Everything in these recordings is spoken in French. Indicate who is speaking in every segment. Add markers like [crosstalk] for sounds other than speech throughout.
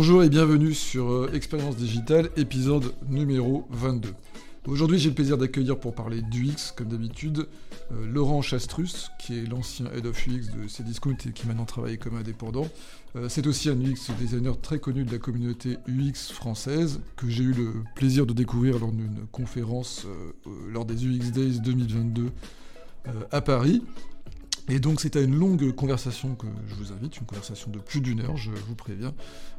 Speaker 1: Bonjour et bienvenue sur euh, Expérience Digitale, épisode numéro 22. Aujourd'hui, j'ai le plaisir d'accueillir pour parler d'UX, comme d'habitude, euh, Laurent Chastrus, qui est l'ancien Head of UX de Cdiscount et qui maintenant travaille comme indépendant. Euh, c'est aussi un UX designer très connu de la communauté UX française, que j'ai eu le plaisir de découvrir lors d'une conférence lors des UX Days 2022 à Paris. Et donc c'était une longue conversation que je vous invite, une conversation de plus d'une heure, je vous préviens,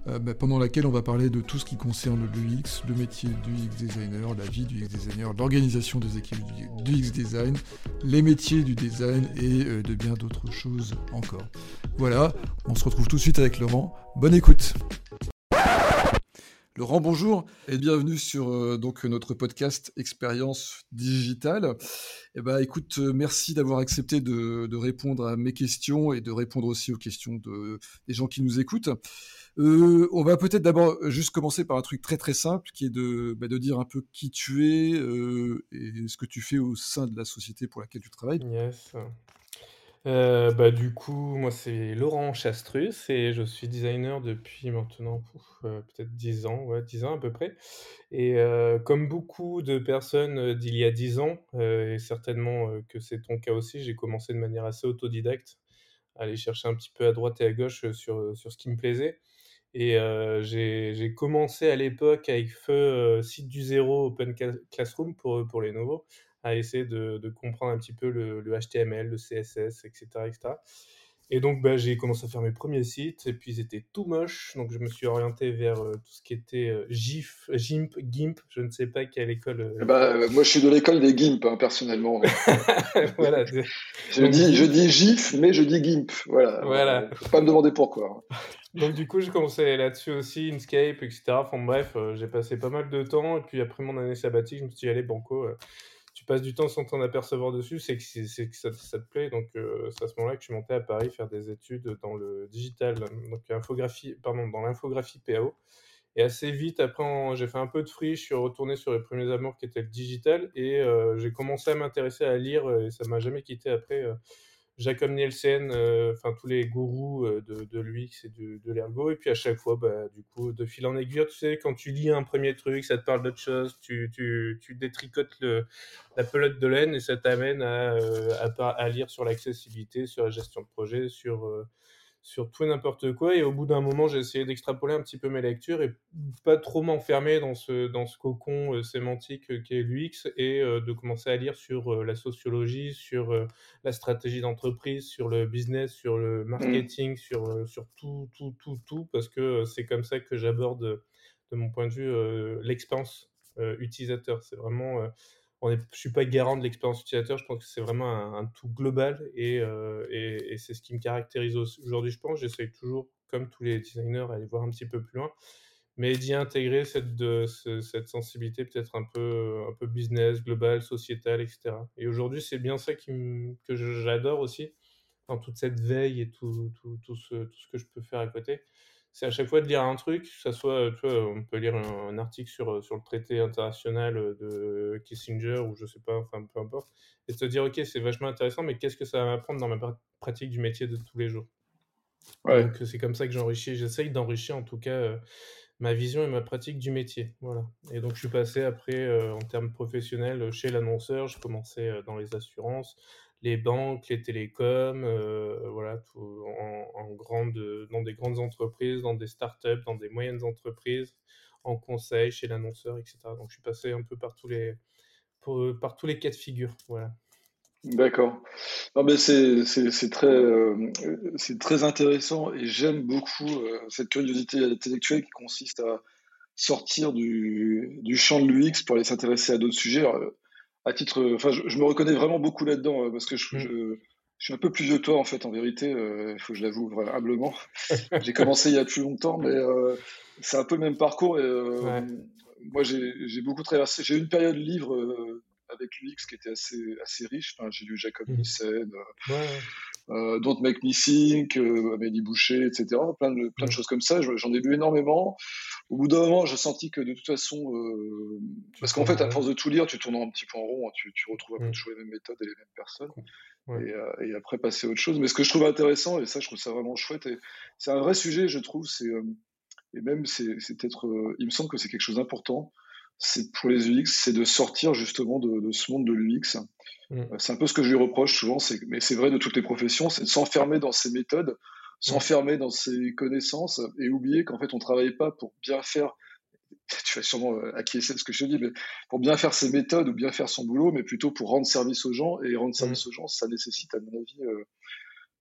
Speaker 1: euh, bah, pendant laquelle on va parler de tout ce qui concerne l'UX, le métier du UX designer, la vie du UX designer, l'organisation des équipes du, UX design, les métiers du design et euh, de bien d'autres choses encore. Voilà, on se retrouve tout de suite avec Laurent. Bonne écoute Laurent, bonjour et bienvenue sur euh, donc notre podcast Expérience digitale. Eh ben, écoute, euh, merci d'avoir accepté de, répondre à mes questions et de répondre aussi aux questions de, des gens qui nous écoutent. Euh, on va peut-être d'abord juste commencer par un truc très très simple qui est de, bah, de dire un peu qui tu es et ce que tu fais au sein de la société pour laquelle tu travailles.
Speaker 2: Yes. Euh, bah, du coup, moi, c'est Laurent Chastrus et je suis designer depuis maintenant, euh, peut-être 10 ans, ouais, 10 ans à peu près. Et euh, comme beaucoup de personnes, d'il y a 10 ans, et certainement, que c'est ton cas aussi, j'ai commencé de manière assez autodidacte, à aller chercher un petit peu à droite et à gauche, sur, sur ce qui me plaisait. Et j'ai commencé à l'époque avec feu, Site du zéro, Open Classroom pour, pour les nouveaux à essayer de, de comprendre un petit peu le, le, HTML, le CSS, etc. etc. Et donc, bah, j'ai commencé à faire mes premiers sites, et puis ils étaient tout moches, donc je me suis orienté vers euh, tout ce qui était euh, GIF, GIMP, GIMP, je ne sais pas quelle école. Euh,
Speaker 3: bah, moi, je suis de l'école des GIMP, hein, personnellement. [laughs] voilà. je, dis, je dis GIF, mais je dis GIMP, voilà. Voilà. Faut pas me demander pourquoi. Hein.
Speaker 2: Donc, du coup, j'ai commencé là-dessus aussi, Inkscape, etc. Enfin, bref, j'ai passé pas mal de temps, et puis après mon année sabbatique, je me suis dit, allez, banco passes du temps sans t'en apercevoir dessus, c'est que, c'est, ça, te plaît. Donc, euh, c'est à ce moment-là que je suis monté à Paris faire des études dans le digital, donc infographie, pardon, dans l'infographie PAO. Et assez vite, après, j'ai fait un peu de free, je suis retourné sur les premiers amours qui étaient le digital et euh, j'ai commencé à m'intéresser à lire et ça m'a jamais quitté après. Euh, Jacob Nielsen, euh, enfin tous les gourous euh, de, de l'UX et de, de l'ergo. Et puis à chaque fois, bah, du coup, de fil en aiguille, tu sais, quand tu lis un premier truc, ça te parle d'autre chose, tu, tu, tu détricotes le, la pelote de laine et ça t'amène à, euh, à, à, lire sur l'accessibilité, sur la gestion de projet, sur sur tout et n'importe quoi. Et au bout d'un moment, j'ai essayé d'extrapoler un petit peu mes lectures et pas trop m'enfermer dans ce, dans ce cocon euh, sémantique euh, qu'est l'UX et euh, de commencer à lire sur la sociologie, sur la stratégie d'entreprise, sur le business, sur le mmh. marketing, sur, sur tout, tout, tout, tout, parce que c'est comme ça que j'aborde, de mon point de vue, l'expérience utilisateur. C'est vraiment je ne suis pas garant de l'expérience utilisateur, je pense que c'est vraiment un, tout global euh, et, c'est ce qui me caractérise aujourd'hui, je pense. J'essaye toujours, comme tous les designers, à aller voir un petit peu plus loin, mais d'y intégrer cette, sensibilité peut-être un peu, business, global, sociétal, etc. Et aujourd'hui, c'est bien ça que j'adore aussi, dans toute cette veille et tout ce que je peux faire à côté c'est à chaque fois de lire un truc, que ça soit, tu vois, on peut lire un, article sur, sur le traité international de Kissinger ou je sais pas, enfin peu importe, et se dire, ok, c'est vachement intéressant, mais qu'est-ce que ça va m'apprendre dans ma pratique du métier de tous les jours? Donc c'est comme ça que j'enrichis, j'essaye d'enrichir en tout cas euh, ma vision et ma pratique du métier. Voilà. Et donc je suis passé après euh, en termes professionnels chez l'annonceur, je commençais euh, dans les assurances, les banques, les télécoms, euh, voilà, en, grande, dans des grandes entreprises, dans des startups, dans des moyennes entreprises, en conseil, chez l'annonceur, etc. Donc je suis passé un peu par tous les, par tous les cas de figure. Voilà.
Speaker 3: D'accord. c'est très, euh, très intéressant et j'aime beaucoup euh, cette curiosité intellectuelle qui consiste à sortir du champ de l'UX pour aller s'intéresser à d'autres sujets à titre, enfin, je, me reconnais vraiment beaucoup là-dedans euh, parce que mm. je, suis un peu plus vieux que toi en fait. En vérité, euh, il faut que je l'avoue humblement. [laughs] j'ai commencé il y a plus longtemps, mais euh, c'est un peu le même parcours. Et, Moi, j'ai beaucoup traversé. J'ai eu une période livre avec l'UX qui était assez, assez riche. Enfin, j'ai lu Jacob mm. Nielsen, euh, Don't Make Me Think, Amélie Boucher, etc. Plein de, plein de mm. choses comme ça. J'en ai lu énormément au bout d'un moment, j'ai senti que de toute façon, euh, parce qu'en fait, à force de tout lire, tu tournes un petit peu en rond, hein, tu, retrouves un peu mm. toujours les mêmes méthodes et les mêmes personnes, euh, et, après passer à autre chose. Mais ce que je trouve intéressant, et ça, je trouve ça vraiment chouette, et c'est un vrai sujet, je trouve, c'est euh, et même c'est peut-être, il me semble que c'est quelque chose d'important. C'est pour les UX, c'est de sortir justement de, ce monde de l'UX. Mm. C'est un peu ce que je lui reproche souvent, mais c'est vrai de toutes les professions, c'est de s'enfermer dans ses méthodes, s'enfermer dans ses connaissances et oublier qu'en fait on travaille pas pour bien faire [laughs] tu vas sûrement euh, acquiescer de ce que je te dis, mais pour bien faire ses méthodes ou bien faire son boulot, mais plutôt pour rendre service aux gens. Et rendre service mmh. aux gens, ça nécessite, à mon avis, euh,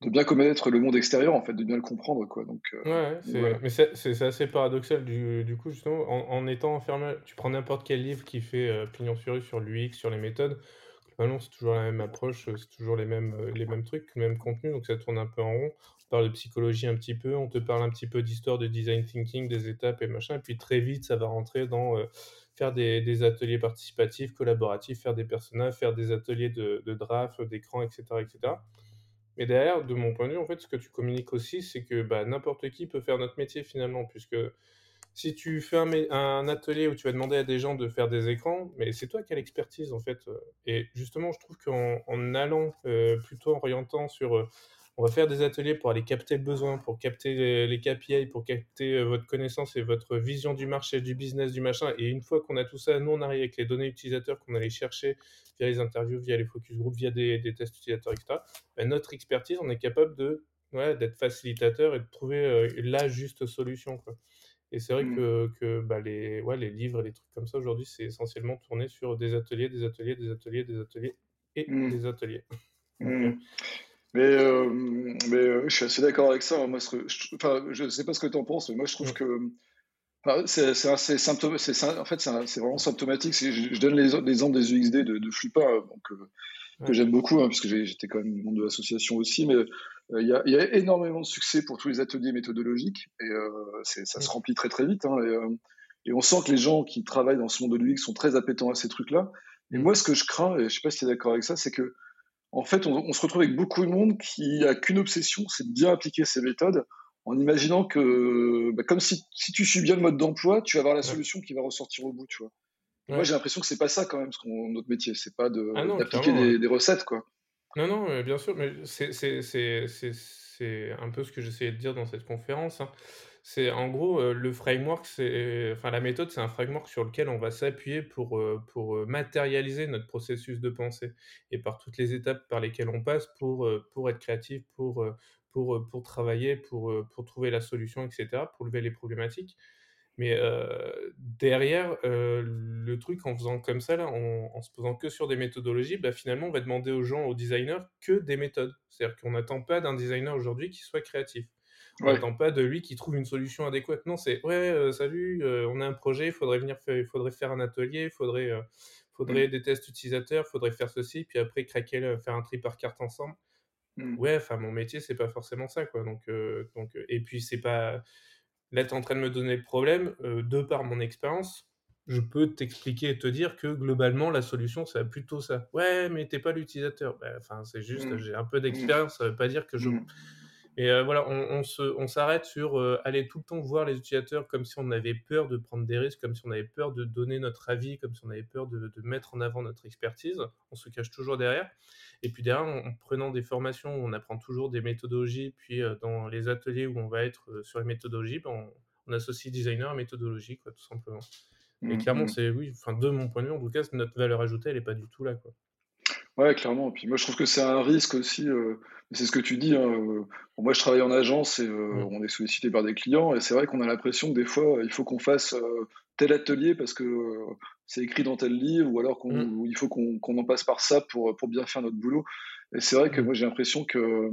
Speaker 3: de bien connaître le monde extérieur, en fait, de bien le comprendre. Quoi. Donc,
Speaker 2: euh, ouais, mais c'est assez paradoxal, du, du, coup, justement, en, étant enfermé, tu prends n'importe quel livre qui fait pignon sur rue sur l'UX, sur les méthodes, non, c'est toujours la même approche, c'est toujours les mêmes, les mêmes trucs, le même contenu, donc ça tourne un peu en rond parle de psychologie un petit peu, on te parle un petit peu d'histoire de design thinking, des étapes et machin, et puis très vite, ça va rentrer dans euh, faire des, ateliers participatifs, collaboratifs, faire des personnages, faire des ateliers de, draft, d'écran, etc., etc. Mais derrière, de mon point de vue, en fait, ce que tu communiques aussi, c'est que bah, n'importe qui peut faire notre métier finalement, puisque si tu fais un, atelier où tu vas demander à des gens de faire des écrans, mais c'est toi qui as l'expertise en fait. Et justement, je trouve qu'en allant euh, plutôt en orientant sur on va faire des ateliers pour aller capter le besoin, pour capter les, KPI, pour capter euh, votre connaissance et votre vision du marché, du business, du machin. Et une fois qu'on a tout ça, nous, on arrive avec les données utilisateurs qu'on allait chercher via les interviews, via les focus group, via des, tests utilisateurs, etc. Ben, notre expertise, on est capable de d'être facilitateur et de trouver euh, la juste solution. Et c'est vrai mmh. que, bah, les, ouais, les livres et les trucs comme ça, aujourd'hui, c'est essentiellement tourné sur des ateliers, des ateliers, des ateliers, des ateliers et mmh. des ateliers.
Speaker 3: Mmh. [laughs] Mais, euh, mais euh, je suis assez d'accord avec ça. Moi, je, enfin, je sais pas ce que tu en penses, mais moi, je trouve que c'est assez symptomatique. En fait, c'est vraiment symptomatique. Je, donne l'exemple des UXD de, de Flipa, euh, que j'aime beaucoup, hein, parce que j'étais quand même membre de l'association aussi. Mais il y, a, y, a énormément de succès pour tous les ateliers méthodologiques, et ça se remplit très très vite. Hein, et, et, on sent que les gens qui travaillent dans ce monde de l'UX sont très appétents à ces trucs-là. Et moi, ce que je crains, et je sais pas si tu es d'accord avec ça, c'est que en fait, on, se retrouve avec beaucoup de monde qui a qu'une obsession, c'est de bien appliquer ces méthodes, en imaginant que, bah, comme si, si, tu suis bien le mode d'emploi, tu vas avoir la solution qui va ressortir au bout, tu vois. Moi, j'ai l'impression que c'est pas ça quand même, notre métier, c'est pas ah d'appliquer des, des, recettes, quoi.
Speaker 2: Non, non, bien sûr, mais c'est un peu ce que j'essayais de dire dans cette conférence. Hein. C'est en gros euh, le framework, c'est enfin la méthode, c'est un framework sur lequel on va s'appuyer pour, euh, pour euh, matérialiser notre processus de pensée et par toutes les étapes par lesquelles on passe pour, pour être créatif, pour, pour, pour travailler, pour, pour trouver la solution, etc., pour lever les problématiques. Mais derrière, le truc en faisant comme ça, là, en, se posant que sur des méthodologies, bah, finalement, on va demander aux gens, aux designers, que des méthodes. C'est-à-dire qu'on n'attend pas d'un designer aujourd'hui qui soit créatif. On n'attend pas de lui qui trouve une solution adéquate. Non, c'est ouais, euh, salut, euh, on a un projet, il faudrait venir, il faudrait faire un atelier, il faudrait, euh, faudrait mm. des tests utilisateurs, il faudrait faire ceci, puis après craquer, faire un tri par carte ensemble. Mm. Ouais, enfin mon métier c'est pas forcément ça quoi. Donc, donc et puis c'est pas là tu es en train de me donner le problème de par mon expérience. Je peux t'expliquer et te dire que globalement la solution c'est plutôt ça. Ouais, mais t'es pas l'utilisateur. Ben, enfin, c'est juste, mm. j'ai un peu d'expérience, ça veut pas dire que je et euh, voilà, on, on s'arrête sur euh, aller tout le temps voir les utilisateurs comme si on avait peur de prendre des risques, comme si on avait peur de donner notre avis, comme si on avait peur de, de mettre en avant notre expertise. On se cache toujours derrière. Et puis derrière, en, prenant des formations, on apprend toujours des méthodologies. Puis euh, dans les ateliers où on va être sur les méthodologies, ben, on, associe designer à méthodologie, quoi, tout simplement. Et mmh, clairement, mmh. c'est oui, enfin de mon point de vue, en tout cas, notre valeur ajoutée, elle n'est pas du tout là, quoi.
Speaker 3: Ouais, clairement. Puis moi, je trouve que c'est un risque aussi. Euh, c'est ce que tu dis. Hein, euh, moi, je travaille en agence et euh, mmh. on est sollicité par des clients. Et c'est vrai qu'on a l'impression que des fois, il faut qu'on fasse tel atelier parce que c'est écrit dans tel livre, ou alors qu'il mmh. faut qu'on en passe par ça pour, pour bien faire notre boulot. Et c'est vrai que mmh. moi, j'ai l'impression que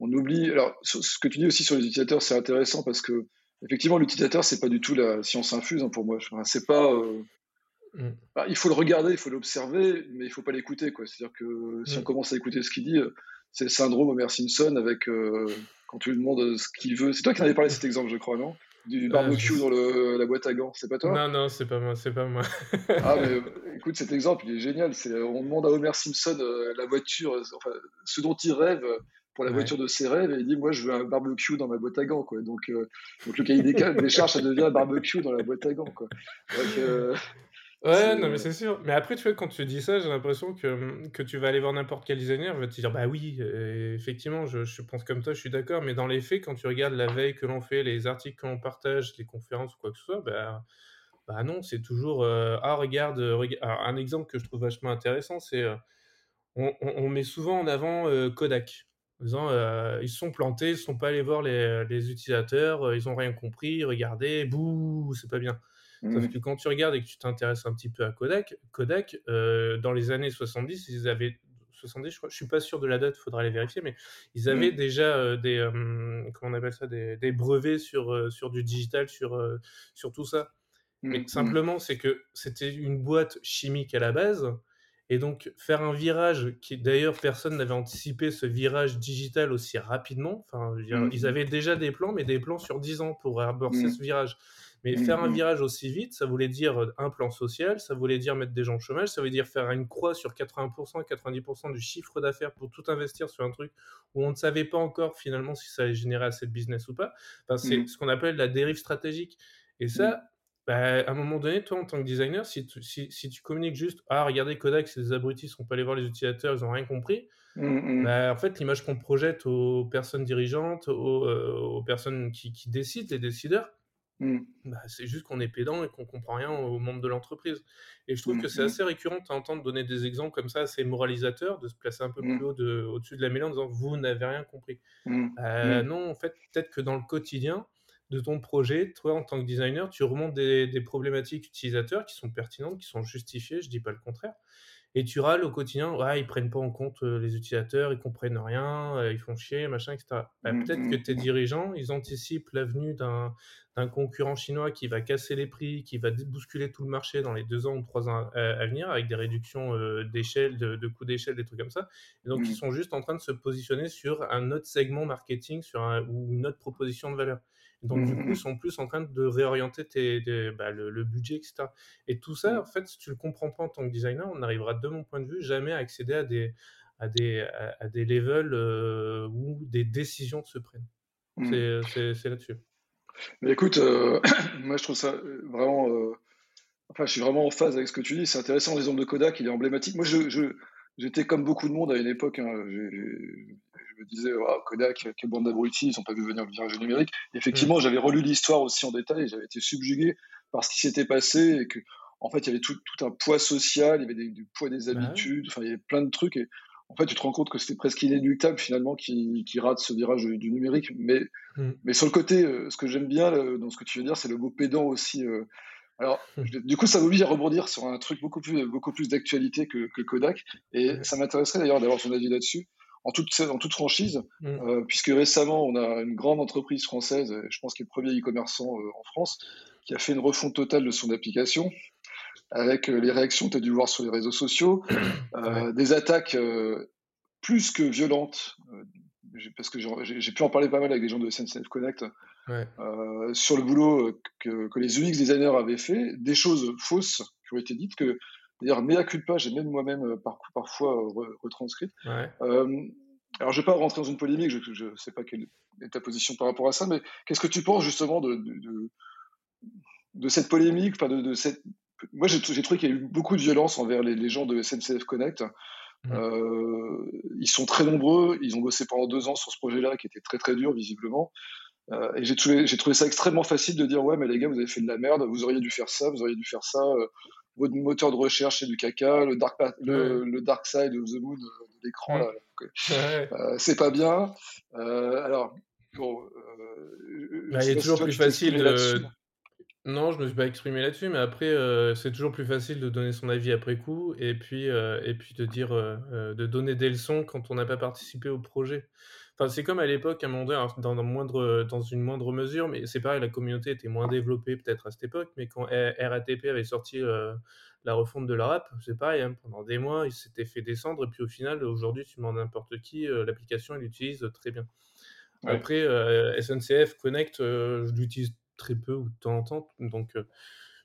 Speaker 3: on oublie. Alors, ce que tu dis aussi sur les utilisateurs, c'est intéressant parce que effectivement, l'utilisateur, c'est pas du tout la science infuse hein, pour moi. c'est pas Mm. Bah, il faut le regarder, il faut l'observer, mais il faut pas l'écouter. C'est-à-dire que si on mm. commence à écouter ce qu'il dit, euh, c'est le syndrome Homer Simpson avec euh, quand tu lui demandes ce qu'il veut. C'est toi qui en avais parlé de cet exemple, je crois, non? Du barbecue dans le, la boîte à gants, c'est pas toi?
Speaker 2: Non, non, c'est pas moi, c'est pas moi.
Speaker 3: ah, mais [laughs] écoute, cet exemple, il est génial. on demande à Homer Simpson euh, la voiture, enfin, ce dont il rêve pour la voiture de ses rêves et il dit moi je veux un barbecue dans ma boîte à gants quoi donc donc le cahier des, [laughs] des charges ça devient un barbecue dans la boîte à gants quoi donc,
Speaker 2: Ouais, non, mais c'est sûr. Mais après, tu vois, quand tu dis ça, j'ai l'impression que, mmh, que tu vas aller voir n'importe quel designer, va te dire: «Bah oui, heu, effectivement, je je pense comme toi, je suis d'accord». Mais dans les faits, quand tu regardes la veille que l'on fait, les articles que l'on partage, les conférences ou quoi que ce soit, bah bah non, c'est toujours, heu: «Ah regarde, heu, rega» alors un exemple que je trouve vachement intéressant, c'est, on on on met souvent en avant, Kodak. En disant, «Ils sont plantés, ils sont pas allés voir les, les utilisateurs, ils ont rien compris, regardez, bouh, c'est pas bien». Sauf
Speaker 3: Mmh.
Speaker 2: que quand tu regardes et que tu t'intéresses un petit peu à Kodak, Kodak, heu, dans les années 70, ils avaient 70 je crois, je suis pas sûr de la date, il faudra aller vérifier, mais ils avaient
Speaker 3: Mmh.
Speaker 2: déjà, heu, des, hem, comment on appelle ça? Des des brevets sur, sur du digital, sur, sur tout ça. Mais
Speaker 3: Mmh. Mmh.
Speaker 2: simplement, c'est que c'était une boîte chimique à la base et donc faire un virage qui d'ailleurs personne n'avait anticipé ce virage digital aussi rapidement. Enfin, ils
Speaker 3: Mmh.
Speaker 2: avaient déjà des plans, mais des plans sur 10 ans pour amorcer
Speaker 3: Mmh.
Speaker 2: ce virage. Mais
Speaker 3: Mmh.
Speaker 2: faire un
Speaker 3: Mmh.
Speaker 2: virage aussi vite, ça voulait dire, heu, un plan social, ça voulait dire mettre des gens au chômage, ça veut dire faire une croix sur 80% 90 du chiffre d'affaires pour tout investir sur un truc où on ne savait pas encore finalement si ça allait générer assez de business ou pas. Enfin, c'est
Speaker 3: Mmh.
Speaker 2: ce qu'on appelle la dérive stratégique et
Speaker 3: Mmh.
Speaker 2: ça, bah, à un moment donné, toi, en tant que designer, si tu si si tu communiques juste: «Ah regardez Kodak, c'est des abrutis, ils sont pas allés voir les utilisateurs, ils ont rien compris», bah, en fait, l'image qu'on projette aux personnes dirigeantes, aux, aux personnes qui qui décident, les décideurs,
Speaker 3: Mmh.
Speaker 2: bah, c'est juste qu'on est pédant et qu'on comprend rien aux membres de l'entreprise et je trouve
Speaker 3: Mmh.
Speaker 2: que c'est
Speaker 3: Mmh.
Speaker 2: assez récurrent de t'entendre donner des exemples comme ça, assez moralisateurs, de se placer un peu plus haut de au-dessus de la mêlée en disant: «Vous n'avez rien compris».
Speaker 3: Mmh.
Speaker 2: non, en fait, peut-être que dans le quotidien de ton projet, toi, en tant que designer, tu remontes des des problématiques utilisateurs qui sont pertinentes, qui sont justifiées, je dis pas le contraire et tu râles au quotidien: «Ouais, ils prennent pas en compte, heu, les utilisateurs, ils comprennent rien, heu, ils font chier, machin et cetera». Bah, peut-être que tes dirigeants, ils anticipent l'avenue d'un d'un concurrent chinois qui va casser les prix, qui va bousculer tout le marché dans les 2 ans ou 3 ans à à venir avec des réductions, heu, d'échelle, de de coûts d'échelle, des trucs comme ça et donc ils
Speaker 3: Mmh.
Speaker 2: sont juste en train de se positionner sur un autre segment marketing, sur un ou une autre proposition de valeur. Donc du coup, ils
Speaker 3: Mmh.
Speaker 2: sont plus en train de réorienter tes tes bah, le le budget et cetera et tout ça, en
Speaker 3: Mmh.
Speaker 2: fait, si tu le comprends pas en tant que designer, on n'arrivera, de mon point de vue, jamais à accéder à des à des à à des levels, heu, où des décisions se prennent.
Speaker 3: Mmh.
Speaker 2: C'est là-dessus.
Speaker 3: Mais écoute, heu, [clears throat] moi je trouve ça, heu, vraiment, heu, enfin je suis vraiment en phase avec ce que tu dis. C'est intéressant l'exemple de Kodak, il est emblématique. Moi je je j'étais comme beaucoup de monde à une époque, hein, je me disais: «Waouh Kodak, quelle bande d'abrutis, ils ont pas vu venir le virage numérique». Effectivement, j'avais relu l'histoire aussi en détail et j'avais été subjugué par ce qui s'était passé et qu'en fait il y avait tout tout un poids social, il y avait des du poids des
Speaker 2: Bah,
Speaker 3: habitudes, enfin il y avait plein de trucs et en fait tu te rends compte que c'était presque inéluctable finalement qu'ils qu'ils ratent ce virage du numérique. Mais
Speaker 2: Mmh.
Speaker 3: mais sur le côté, heu, ce que j'aime bien, heu, dans ce que tu veux dire, c'est le mot pédant aussi, heu. Alors, je du coup, ça m'oblige à rebondir sur un truc beaucoup plus beaucoup plus d'actualité que que Kodak et ça m'intéresserait d'ailleurs d'avoir ton avis là-dessus. En toute en toute franchise, heu, puisque récemment, on a une grande entreprise française, je pense qui est le premier e-commerçant, en France, qui a fait une refonte totale de son application avec, heu, les réactions, tu as dû voir sur les réseaux sociaux, [clears throat]
Speaker 2: Ouais.
Speaker 3: heu, des attaques, heu, plus que violentes, parce que j'ai pu en parler pas mal avec des gens de SNCF Connect,
Speaker 2: Ouais.
Speaker 3: sur le boulot, que que les UX designers avaient fait, des choses fausses qui ont été dites que d'ailleurs mea culpa, j'ai même moi-même, par parfois, heu, re retranscrites.
Speaker 2: Ouais.
Speaker 3: Hem, alors je vais pas rentrer dans une polémique, je je sais pas quelle est ta position par rapport à ça, mais qu'est-ce que tu penses justement de de de de cette polémique, enfin de cette moi j'ai trouvé qu'il y a eu beaucoup de violence envers les les gens de SNCF Connect.
Speaker 2: Mmh.
Speaker 3: Heu, ils sont très nombreux, ils ont bossé pendant 2 ans sur ce projet-là qui était très, très dur visiblement. Heu et j'ai trouvé ça extrêmement facile de dire: «Ouais, mais les gars, vous avez fait de la merde, vous auriez dû faire ça, vous auriez dû faire ça, heu, votre moteur de recherche, c'est du caca, le dark
Speaker 2: Ouais.
Speaker 3: le dark side of the moon, de l'écran
Speaker 2: Mmh. Ouais.
Speaker 3: c'est pas bien». Alors bon,
Speaker 2: Bah, il est toujours plus facile de non, je me suis pas exprimé là-dessus, mais après, heu, c'est toujours plus facile de donner son avis après coup et puis, heu et puis de dire, heu heu, de donner des leçons quand on n'a pas participé au projet. Enfin, c'est comme à l'époque, à un moment donné, alors dans dans moindre, dans une moindre mesure, mais c'est pareil, la communauté était moins développée peut-être à cette époque, mais quand R RATP avait sorti, heu, la refonte de leur app, c'est pareil, hein, pendant des mois, ils s'étaient fait descendre et puis au final, aujourd'hui, tu demandes à n'importe qui, heu, l'application, il l'utilise très bien.
Speaker 3: Ouais.
Speaker 2: Après, heu, SNCF Connect, heu, je l'utilise très peu ou de temps en temps, donc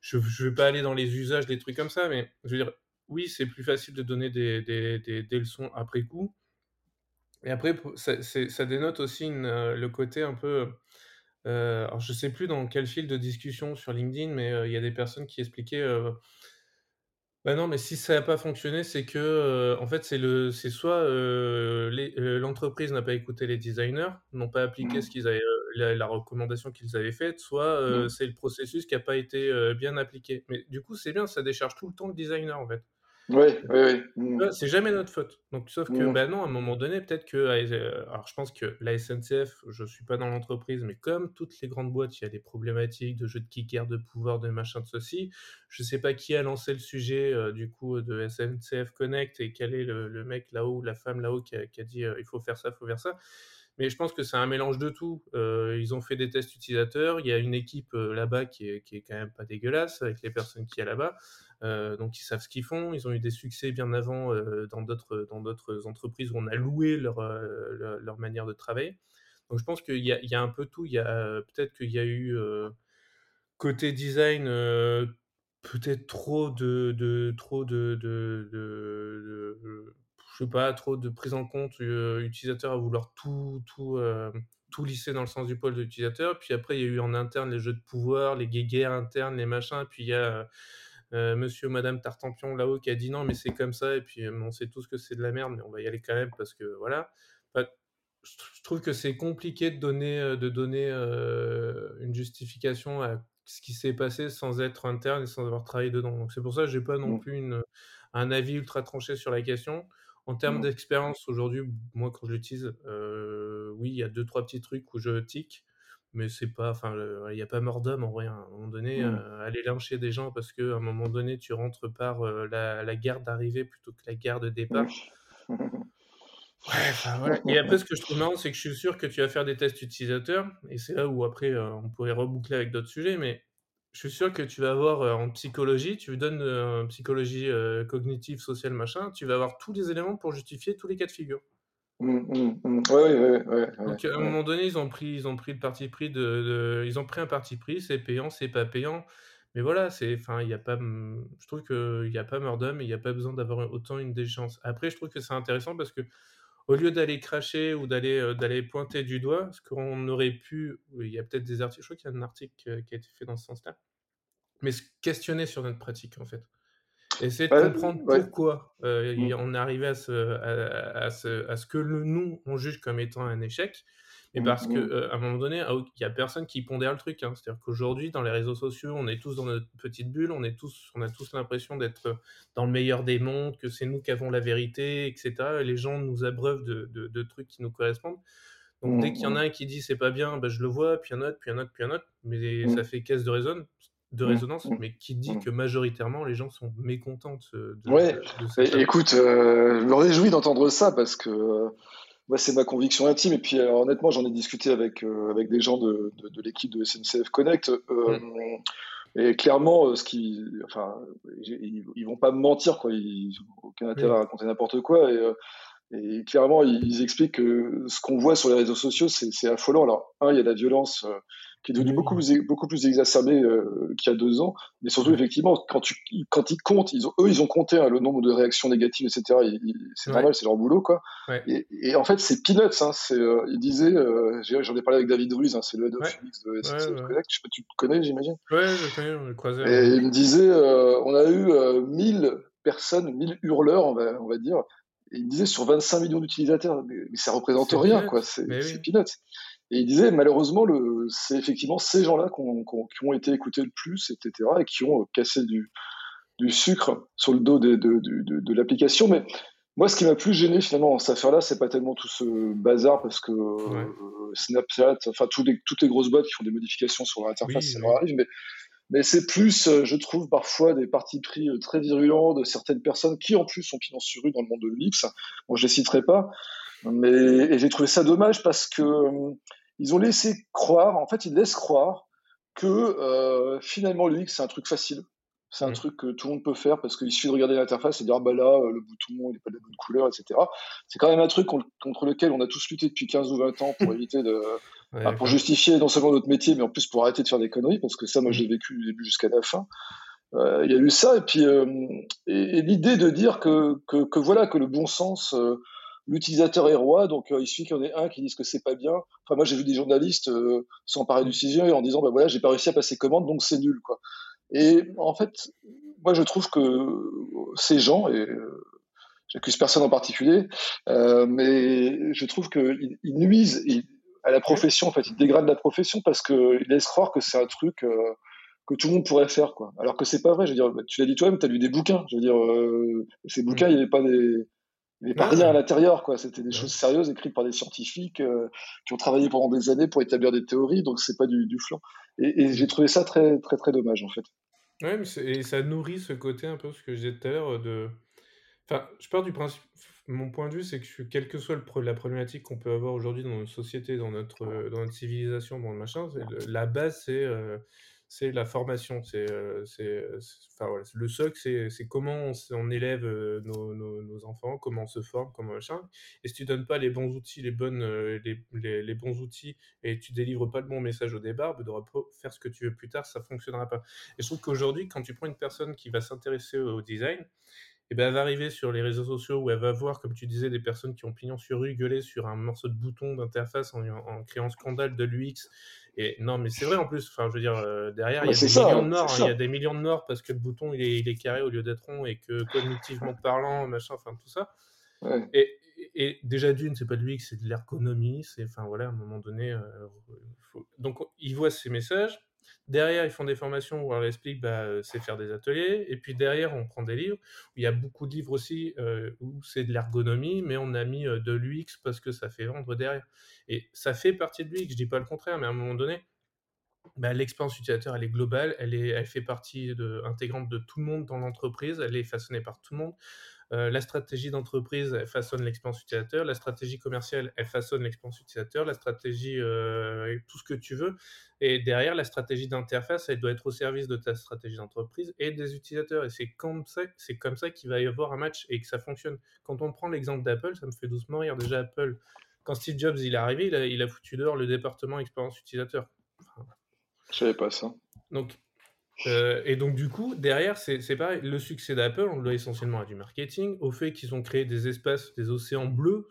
Speaker 2: je je vais pas aller dans les usages, des trucs comme ça, mais je veux dire, oui, c'est plus facile de donner des des des des leçons après coup et après ça ça dénote aussi une, le côté un peu, alors je sais plus dans quel fil de discussion sur LinkedIn, mais il y a des personnes qui expliquaient, Bah, non, mais si ça a pas fonctionné, c'est que, en fait, c'est le c'est soit, l'entreprise n'a pas écouté les designers, n'ont pas appliqué ce
Speaker 3: Mmh.
Speaker 2: qu'ils avaient, la la recommandation qu'ils avaient faite, soit, heu,
Speaker 3: Mmh.
Speaker 2: c'est le processus qui a pas été, heu, bien appliqué. Mais du coup, c'est bien, ça décharge tout le temps le designer, en fait.
Speaker 3: Ouais, oui, oui. Mmh.
Speaker 2: C'est jamais notre faute. Donc sauf que,
Speaker 3: Mmh.
Speaker 2: bah, non, à un moment donné, peut-être que, heu, alors je pense que la SNCF, je suis pas dans l'entreprise, mais comme toutes les grandes boîtes, il y a des problématiques de jeux de kicker, de pouvoir, de machin, de ceci. Je sais pas qui a lancé le sujet, du coup, de SNCF Connect et quel est le le mec là-haut la femme là-haut qui a qui a dit, «Il faut faire ça, il faut faire ça». Mais je pense que c'est un mélange de tout. Heu, ils ont fait des tests utilisateurs, il y a une équipe, heu, là-bas qui est qui est quand même pas dégueulasse avec les personnes qu'il y a là-bas. Heu, donc ils savent ce qu'ils font. Ils ont eu des succès bien avant, dans d'autres dans d'autres entreprises où on a loué leur, leur manière de travailler. Donc je pense qu'il y y a un peu tout. Il y a peut-être qu'il y a eu, côté design, peut-être trop de de trop de de je sais pas, trop de prise en compte, heu, utilisateur à vouloir tout tout, hem, tout lisser dans le sens du poil de l'utilisateur. Puis après, il y a eu en interne les jeux de pouvoir, les guéguerres internes, les machins. Puis il y a, heu, monsieur ou madame Tartampion là-haut qui a dit: «Non, mais c'est comme ça et puis, on sait tous que c'est de la merde, mais on va y aller quand même parce que voilà». Enfin, je trou je trouve que c'est compliqué de donner, de donner, une justification à ce qui s'est passé sans être interne et sans avoir travaillé dedans. Donc c'est pour ça que j'ai pas non
Speaker 3: Mmh.
Speaker 2: plus une, un avis ultra tranché sur la question. En termes
Speaker 3: Mmh.
Speaker 2: d'expérience aujourd'hui, moi quand je l'utilise, heu, oui, il y a deux trois petits trucs où je tic, mais c'est pas enfin, il y a pas mort d'homme en vrai, hein. À un moment donné,
Speaker 3: Mmh.
Speaker 2: aller lyncher des gens parce qu'à un moment donné tu rentres par, heu, la la gare d'arrivée plutôt que la gare de départ.
Speaker 3: Mmh.
Speaker 2: Ouais, enfin voilà et après ce que je trouve marrant, c'est que je suis sûr que tu vas faire des tests utilisateurs et c'est là où après, on pourrait reboucler avec d'autres sujets, mais je suis sûr que tu vas avoir, heu, en psychologie, tu donnes, heu, en psychologie, heu, cognitive, sociale, machin, tu vas avoir tous les éléments pour justifier tous les cas de figure.
Speaker 3: Ouais, ouais, ouais,
Speaker 2: Donc à un moment donné, ils ont pris ils ont pris le parti pris de de ils ont pris un parti pris, c'est payant, c'est pas payant, mais voilà, c'est enfin, il y a pas, je trouve qu'il y a pas mort d'homme il y a pas besoin d'avoir autant une déchéance. Après, je trouve que c'est intéressant parce que au lieu d'aller cracher ou d'aller, heu, d'aller pointer du doigt, ce qu'on aurait pu il y a peut-être des articles je crois qu'il y a un article, heu, qui a été fait dans ce sens-là, mais se questionner sur notre pratique, en fait. Essayer de
Speaker 3: Ouais,
Speaker 2: comprendre
Speaker 3: ouais.
Speaker 2: pourquoi,
Speaker 3: Mmh.
Speaker 2: il on est arrivé à ce à à ce à ce que le nous, on juge comme étant un échec. Mais
Speaker 3: Mmh,
Speaker 2: parce que,
Speaker 3: mmh.
Speaker 2: heu, à un moment donné, ah, il y a personne qui pondère le truc, hein. C'est-à-dire qu'aujourd'hui, dans les réseaux sociaux, on est tous dans notre petite bulle, on est tous on a tous l'impression d'être, dans le meilleur des mondes, que c'est nous qui avons la vérité et cetera. Et les gens nous abreuvent de de de trucs qui nous correspondent. Donc dès
Speaker 3: Mmh,
Speaker 2: qu'il y en a un qui dit: «C'est pas bien», bah, je le vois, puis un autre, puis un autre, puis un autre, mais ça fait caisse de résonne de résonance, mais qui dit que majoritairement les gens sont mécontents de de
Speaker 3: Ouais,
Speaker 2: de cette
Speaker 3: écoute, heu, je me réjouis d'entendre ça parce que, heu, moi, c'est ma conviction intime et puis, heu, honnêtement, j'en ai discuté avec, heu, avec des gens de de de l'équipe de SNCF Connect,
Speaker 2: Mmh.
Speaker 3: hem et clairement, ce qui enfin, ils ils vont pas me mentir, quoi. Ils ont aucun intérêt à raconter n'importe quoi et et clairement, ils expliquent que ce qu'on voit sur les réseaux sociaux, c'est affolant. Alors, un, il y a la violence, qui est devenue beaucoup plus beaucoup plus exacerbée, heu, qu'il y a 2 ans. Mais surtout, effectivement, quand tu quand ils comptent, ils ont eux, ils ont compté, hein, le nombre de réactions négatives et cetera. Ils ils c'est
Speaker 2: Ouais.
Speaker 3: normal, c'est leur boulot, quoi
Speaker 2: Ouais.
Speaker 3: et et en fait, c'est peanuts, hein. C'est, heu, ils disaient, heu, j'ai j'en ai parlé avec David Ruiz, hein, c'est le head of. UX de SNCF. Connect. Je sais pas, tu le connais, j'imagine?
Speaker 2: Ouais, je le connais, on l'a croisé à un
Speaker 3: Et il me disait, on a eu, heu, 1000 personnes, 1000 hurleurs, on va on va dire et il me disait sur 25 millions d'utilisateurs, mais ça représente rien, quoi, c'est
Speaker 2: oui.
Speaker 3: peanuts et il disait malheureusement le c'est effectivement ces gens-là qui ont été écoutés le plus et cetera et qui ont, cassé du du sucre sur le dos des de de de de l'application. Mais moi, ce qui m'a plus gêné finalement dans cette affaire-là, c'est pas tellement tout ce bazar parce que,
Speaker 2: Ouais.
Speaker 3: heu, Snapchat, enfin tous les toutes les grosses boîtes qui font des modifications sur leur interface,
Speaker 2: Oui,
Speaker 3: ça leur arrive, mais mais c'est plus, heu, je trouve parfois des partis pris, heu, très virulents de certaines personnes qui en plus ont pignon sur rue dans le monde de l'UX. Bon, je les citerai pas, mais et j'ai trouvé ça dommage parce que, ils ont laissé croire, en fait, ils laissent croire que, heu, finalement l'UX c'est un truc facile. C'est un
Speaker 2: Mmh.
Speaker 3: truc que tout le monde peut faire parce qu'il suffit de regarder l'interface et dire: «Ah bah là, heu, le bouton il est pas de la bonne couleur» et cetera. C'est quand même un truc con contre lequel on a tous lutté depuis 15 ou 20 ans pour [laughs] éviter de bah, pour justifier non seulement notre métier, mais en plus pour arrêter de faire des conneries parce que ça, moi,
Speaker 2: Mmh.
Speaker 3: l'ai vécu du début jusqu'à la fin. Heu, il y a eu ça et puis, et et l'idée de dire que que que voilà, que le bon sens, l'utilisateur est roi, donc heu, il suffit qu'il y en ait un qui dise que c'est pas bien. Enfin, moi, j'ai vu des journalistes, heu, s'emparer du
Speaker 2: Mmh.
Speaker 3: sujet en disant: «Bah, voilà, j'ai pas réussi à passer commande, donc c'est nul, quoi» et en fait, moi, je trouve que ces gens, et j'accuse personne en particulier, mais je trouve qu'ils nuisent à la profession, en fait, ils dégradent la profession parce qu'ils laissent croire que c'est un truc que tout le monde pourrait faire, quoi. Alors que c'est pas vrai. Je veux dire, tu l'as dit toi-même, tu as lu des bouquins. Je veux dire, ces bouquins, il n'y avait pas des, avait pas rien à l'intérieur, quoi. C'était des choses sérieuses écrites par des scientifiques euh, qui ont travaillé pendant des années pour établir des théories, donc c'est pas du, du flan. Et, j'ai trouvé ça très, très, très dommage, en fait.
Speaker 2: Ouais, mais et ça nourrit ce côté un peu ce que je disais tout à l'heure de. Enfin, je pars du principe. Mon point de vue, c'est que quelle que soit le, la problématique qu'on peut avoir aujourd'hui dans notre société, dans notre, dans notre civilisation, dans le machin, la base, c'est euh, c'est la formation. C'est, euh, c'est, enfin, voilà, le socle, c'est, comment on, élève euh, nos, nos, enfants, comment on se forme, comment machin. Et si tu donnes pas les bons outils, les, bonnes, euh, les, les, bons outils, et tu délivres pas le bon message au départ, bah, de faire ce que tu veux plus tard, ça fonctionnera pas. Et je trouve qu'aujourd'hui, quand tu prends une personne qui va s'intéresser au design, et ben elle va arriver sur les réseaux sociaux où elle va voir, comme tu disais, des personnes qui ont pignon sur rue gueuler sur un morceau de bouton d'interface en, en créant scandale de l'UX et non, mais c'est vrai en plus. Enfin, je veux dire, euh, derrière, il y a des millions de morts. Hein, il y a des millions de morts parce que le bouton il est, il est carré au lieu d'être rond et que cognitivement parlant, machin, enfin tout ça. Et, et, déjà d'une, c'est pas de lui, c'est de l'ergonomie. C'est, enfin voilà, à un moment donné, euh, faut... donc il voit ces messages. Derrière, ils font des formations où on leur explique, bah, euh, c'est faire des ateliers. Et puis derrière, on prend des livres. Il y a beaucoup de livres aussi euh, où c'est de l'ergonomie, mais on a mis euh, de l'UX parce que ça fait vendre derrière. Et ça fait partie de l'UX, je dis pas le contraire, mais à un moment donné, bah, l'expérience utilisateur, elle est globale, elle, est, elle fait partie de, intégrante de tout le monde dans l'entreprise, elle est façonnée par tout le monde. Euh, la stratégie d'entreprise, elle façonne l'expérience utilisateur. La stratégie commerciale, elle façonne l'expérience utilisateur. La stratégie, euh, tout ce que tu veux. Et derrière, la stratégie d'interface, elle doit être au service de ta stratégie d'entreprise et des utilisateurs. Et c'est comme ça, c'est comme ça qu'il va y avoir un match et que ça fonctionne. Quand on prend l'exemple d'Apple, ça me fait doucement rire. Déjà, Apple, quand Steve Jobs il est arrivé, il a, il a foutu dehors le département expérience utilisateur.
Speaker 3: Enfin, Je savais pas ça.
Speaker 2: Donc, euh, et donc, du coup, derrière, c'est pareil. Le succès d'Apple, on le doit essentiellement à du marketing, au fait qu'ils ont créé des espaces, des océans bleus.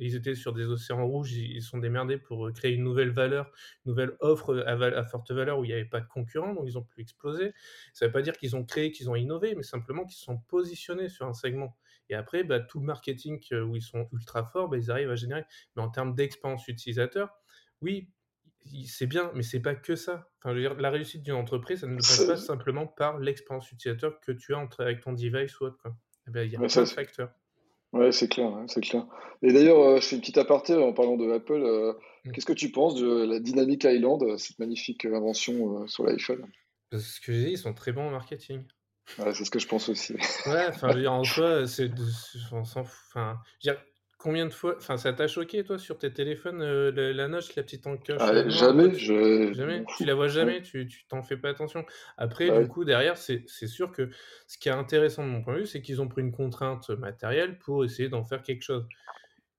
Speaker 2: Ils étaient sur des océans rouges, ils sont démerdés pour euh, créer une nouvelle valeur, une nouvelle offre à, forte valeur où il n'y avait pas de concurrents, donc ils ont pu exploser. Ça ne veut pas dire qu'ils ont créé, qu'ils ont innové, mais simplement qu'ils sont positionnés sur un segment. Et après, bah, tout le marketing euh, où ils sont ultra forts, bah, ils arrivent à générer. Mais en termes d'expérience utilisateur, oui, c'est bien, mais c'est pas que ça. Enfin, dire, la réussite d'une entreprise, ça ne passe pas simplement par l'expérience utilisateur que tu as avec ton device ou autre. Eh ben, il y a plein de facteurs.
Speaker 3: Ouais, c'est clair, c'est clair. Et d'ailleurs, euh, je fais une petite aparté en parlant de Apple. Euh, mmh. Qu'est-ce que tu penses de la Dynamic Island, cette magnifique invention euh, sur l'iPhone?
Speaker 2: Ce que j'ai dit, ils sont très bons en marketing.
Speaker 3: c'est ce que je pense aussi.
Speaker 2: ouais, enfin, en soi, c'est, enfin, Combien de fois, enfin, ça t'a choqué, toi, sur tes téléphones, euh, la, noche, la petite encoche
Speaker 3: ah, Jamais, je...
Speaker 2: jamais? [laughs] Tu la vois jamais, tu t'en fais pas attention. Après, du coup, derrière, c'est sûr que ce qui est intéressant de mon point de vue, c'est qu'ils ont pris une contrainte matérielle pour essayer d'en faire quelque chose.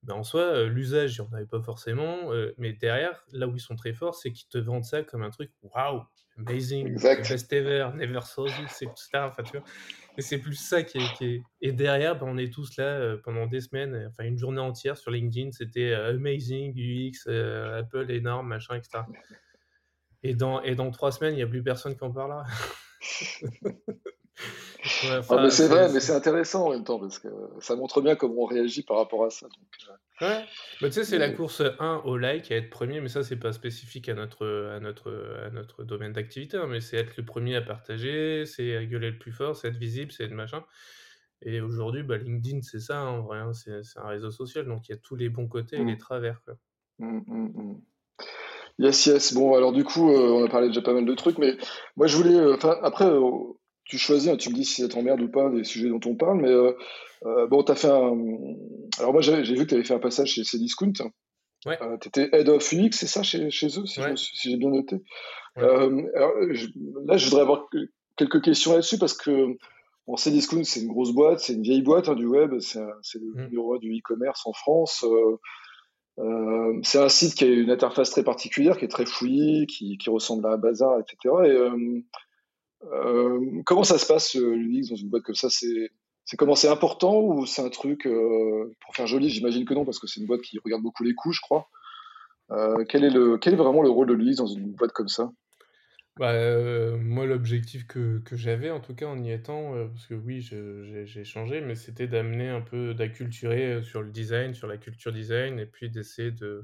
Speaker 2: Ben, en soi, euh, l'usage, il n'y en avait pas forcément, euh, mais derrière, là où ils sont très forts, c'est qu'ils te vendent ça comme un truc waouh, amazing, best ever, never saw this, etc. Enfin, tu vois. Et c'est plus ça qui est, Et derrière, ben, on est tous là euh, pendant des semaines, enfin une journée entière sur LinkedIn, c'était euh, amazing, UX, Apple énorme, machin, etc. Et dans, et dans trois semaines, il n'y a plus personne qui en parlera. [laughs]
Speaker 3: Ah, c'est vrai, mais c'est intéressant en même temps parce que ça montre bien comment on réagit par rapport à ça.
Speaker 2: Euh. Ouais, bah, tu sais, c'est la course 1 au like à être premier, mais ça, c'est pas spécifique à notre, à notre, à notre domaine d'activité, hein, mais c'est être le premier à partager, c'est à gueuler le plus fort, c'est être visible, c'est être machin. Et aujourd'hui, bah, LinkedIn, c'est ça, en vrai, hein, c'est un réseau social, donc il y a tous les bons côtés et mmh. les travers. Quoi. Mmh,
Speaker 3: mmh, yes, yes. Bon, alors du coup, euh, on a parlé déjà pas mal de trucs, mais moi, je voulais. Euh, après, tu choisis, hein, tu me dis si ça t'emmerde ou pas des sujets dont on parle, mais euh, euh, bon, tu as fait un. Alors, moi, j'ai vu que tu avais fait un passage chez Cdiscount. Ouais. Euh, tu étais head of UX, c'est ça, chez, chez eux, si, j'ai bien noté. alors, là, je voudrais avoir quelques questions là-dessus parce que bon, Cdiscount, c'est une grosse boîte, c'est une vieille boîte hein, du web, c'est le mm. numéro du e-commerce en France. c'est un site qui a une interface très particulière, qui est très fouillie, qui, qui ressemble à un bazar, etc. Et euh, comment ça se passe euh, l'UX dans une boîte comme ça? C'est comment c'est important ou c'est un truc euh, pour faire joli? J'imagine que non parce que c'est une boîte qui regarde beaucoup les coûts, je crois. quel est vraiment le rôle de l'UX dans une boîte comme ça?
Speaker 2: Bah, euh, moi, l'objectif que, j'avais, en tout cas, en y étant, euh, parce que oui, j'ai changé, mais c'était d'amener un peu, d'acculturer euh, sur le design, sur la culture design, et puis d'essayer de,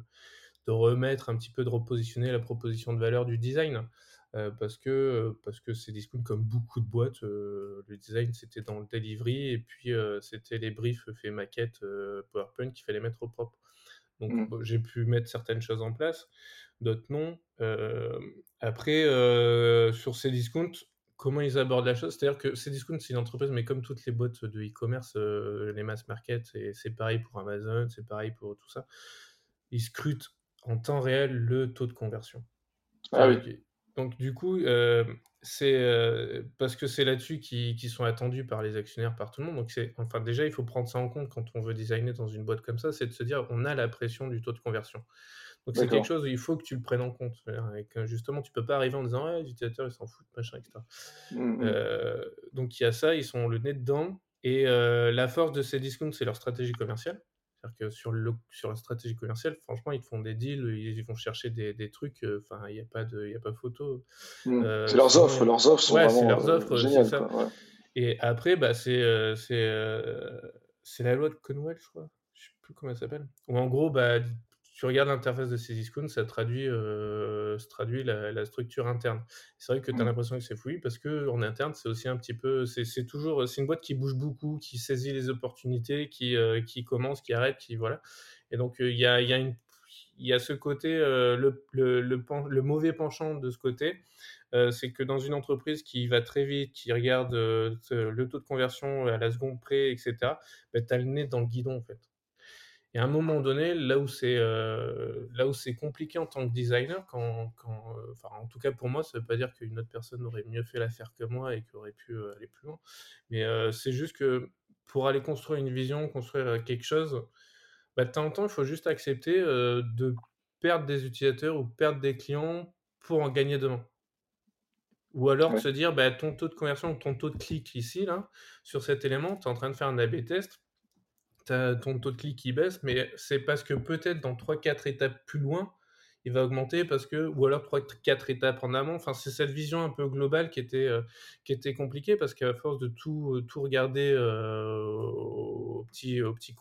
Speaker 2: de remettre un petit peu, de repositionner la proposition de valeur du design. Parce que parce que c'est Discount comme beaucoup de boîtes, le design c'était dans le delivery et puis c'était les briefs faits maquettes PowerPoint qu'il fallait mettre au propre. Donc mmh. j'ai pu mettre certaines choses en place, d'autres non. Euh, après, euh, sur ces discounts, comment ils abordent la chose? C'est-à-dire que Cdiscount, c'est une entreprise, mais comme toutes les boîtes de e-commerce, euh, les mass market, c'est pareil pour Amazon, c'est pareil pour tout ça. Ils scrutent en temps réel le taux de conversion.
Speaker 3: Ah oui.
Speaker 2: Donc du coup, euh, c'est euh, parce que c'est là-dessus qui, sont attendus par les actionnaires, par tout le monde. Donc c'est, enfin déjà, il faut prendre ça en compte quand on veut designer dans une boîte comme ça, c'est de se dire, on a la pression du taux de conversion. Donc c'est quelque chose où il faut que tu le prennes en compte. Justement, tu peux pas arriver en disant, ouais, les utilisateurs, ils s'en foutent, machin, etc. Mmh, mmh. euh, donc il y a ça, ils sont le nez dedans. Et la force de ces discounts, c'est leur stratégie commerciale. C'est-à-dire que sur, le, sur la stratégie commerciale, franchement, ils font des deals, ils, vont chercher des, des trucs, euh, enfin, il n'y a, pas de, a pas photo.
Speaker 3: Mmh. Euh, c'est leurs offres, leurs offres sont ouais, vraiment leurs euh, offres, géniales. Ça.
Speaker 2: Et après, bah, c'est c'est la loi de Conwell, je crois. Je ne sais plus comment elle s'appelle. Ou en gros, bah, tu regardes l'interface de ces discounts, ça traduit, euh, ça traduit la, structure interne. C'est vrai que tu as mmh. l'impression que c'est fouillis parce que en interne, c'est aussi un petit peu, c'est toujours, c'est une boîte qui bouge beaucoup, qui saisit les opportunités, qui, euh, qui commence, qui arrête, qui voilà. Et donc euh, il y, a, y, a une, y a ce côté, le, le, le, mauvais penchant de ce côté, c'est que dans une entreprise qui va très vite, qui regarde le taux de conversion à la seconde près, etc., bah, tu as le nez dans le guidon en fait. Et à un moment donné, là où c'est euh, là où c'est compliqué en tant que designer, quand, quand euh, enfin, en tout cas pour moi, ça ne veut pas dire qu'une autre personne aurait mieux fait l'affaire que moi et qu'aurait pu euh, aller plus loin. Mais c'est juste que pour aller construire une vision, construire quelque chose, bah, de temps en temps, il faut juste accepter de perdre des utilisateurs ou perdre des clients pour en gagner demain. Ou alors de se dire, bah, ton taux de conversion, ton taux de clic ici, là, sur cet élément, tu es en train de faire un A-B test ton taux de clic qui baisse, mais c'est parce que peut-être dans 3-4 étapes plus loin, il va augmenter parce que, ou alors 3-4 étapes en amont. Enfin, c'est cette vision un peu globale qui était, euh, qui était compliquée parce qu'à force de tout, euh, tout regarder euh, aux, petits, aux petits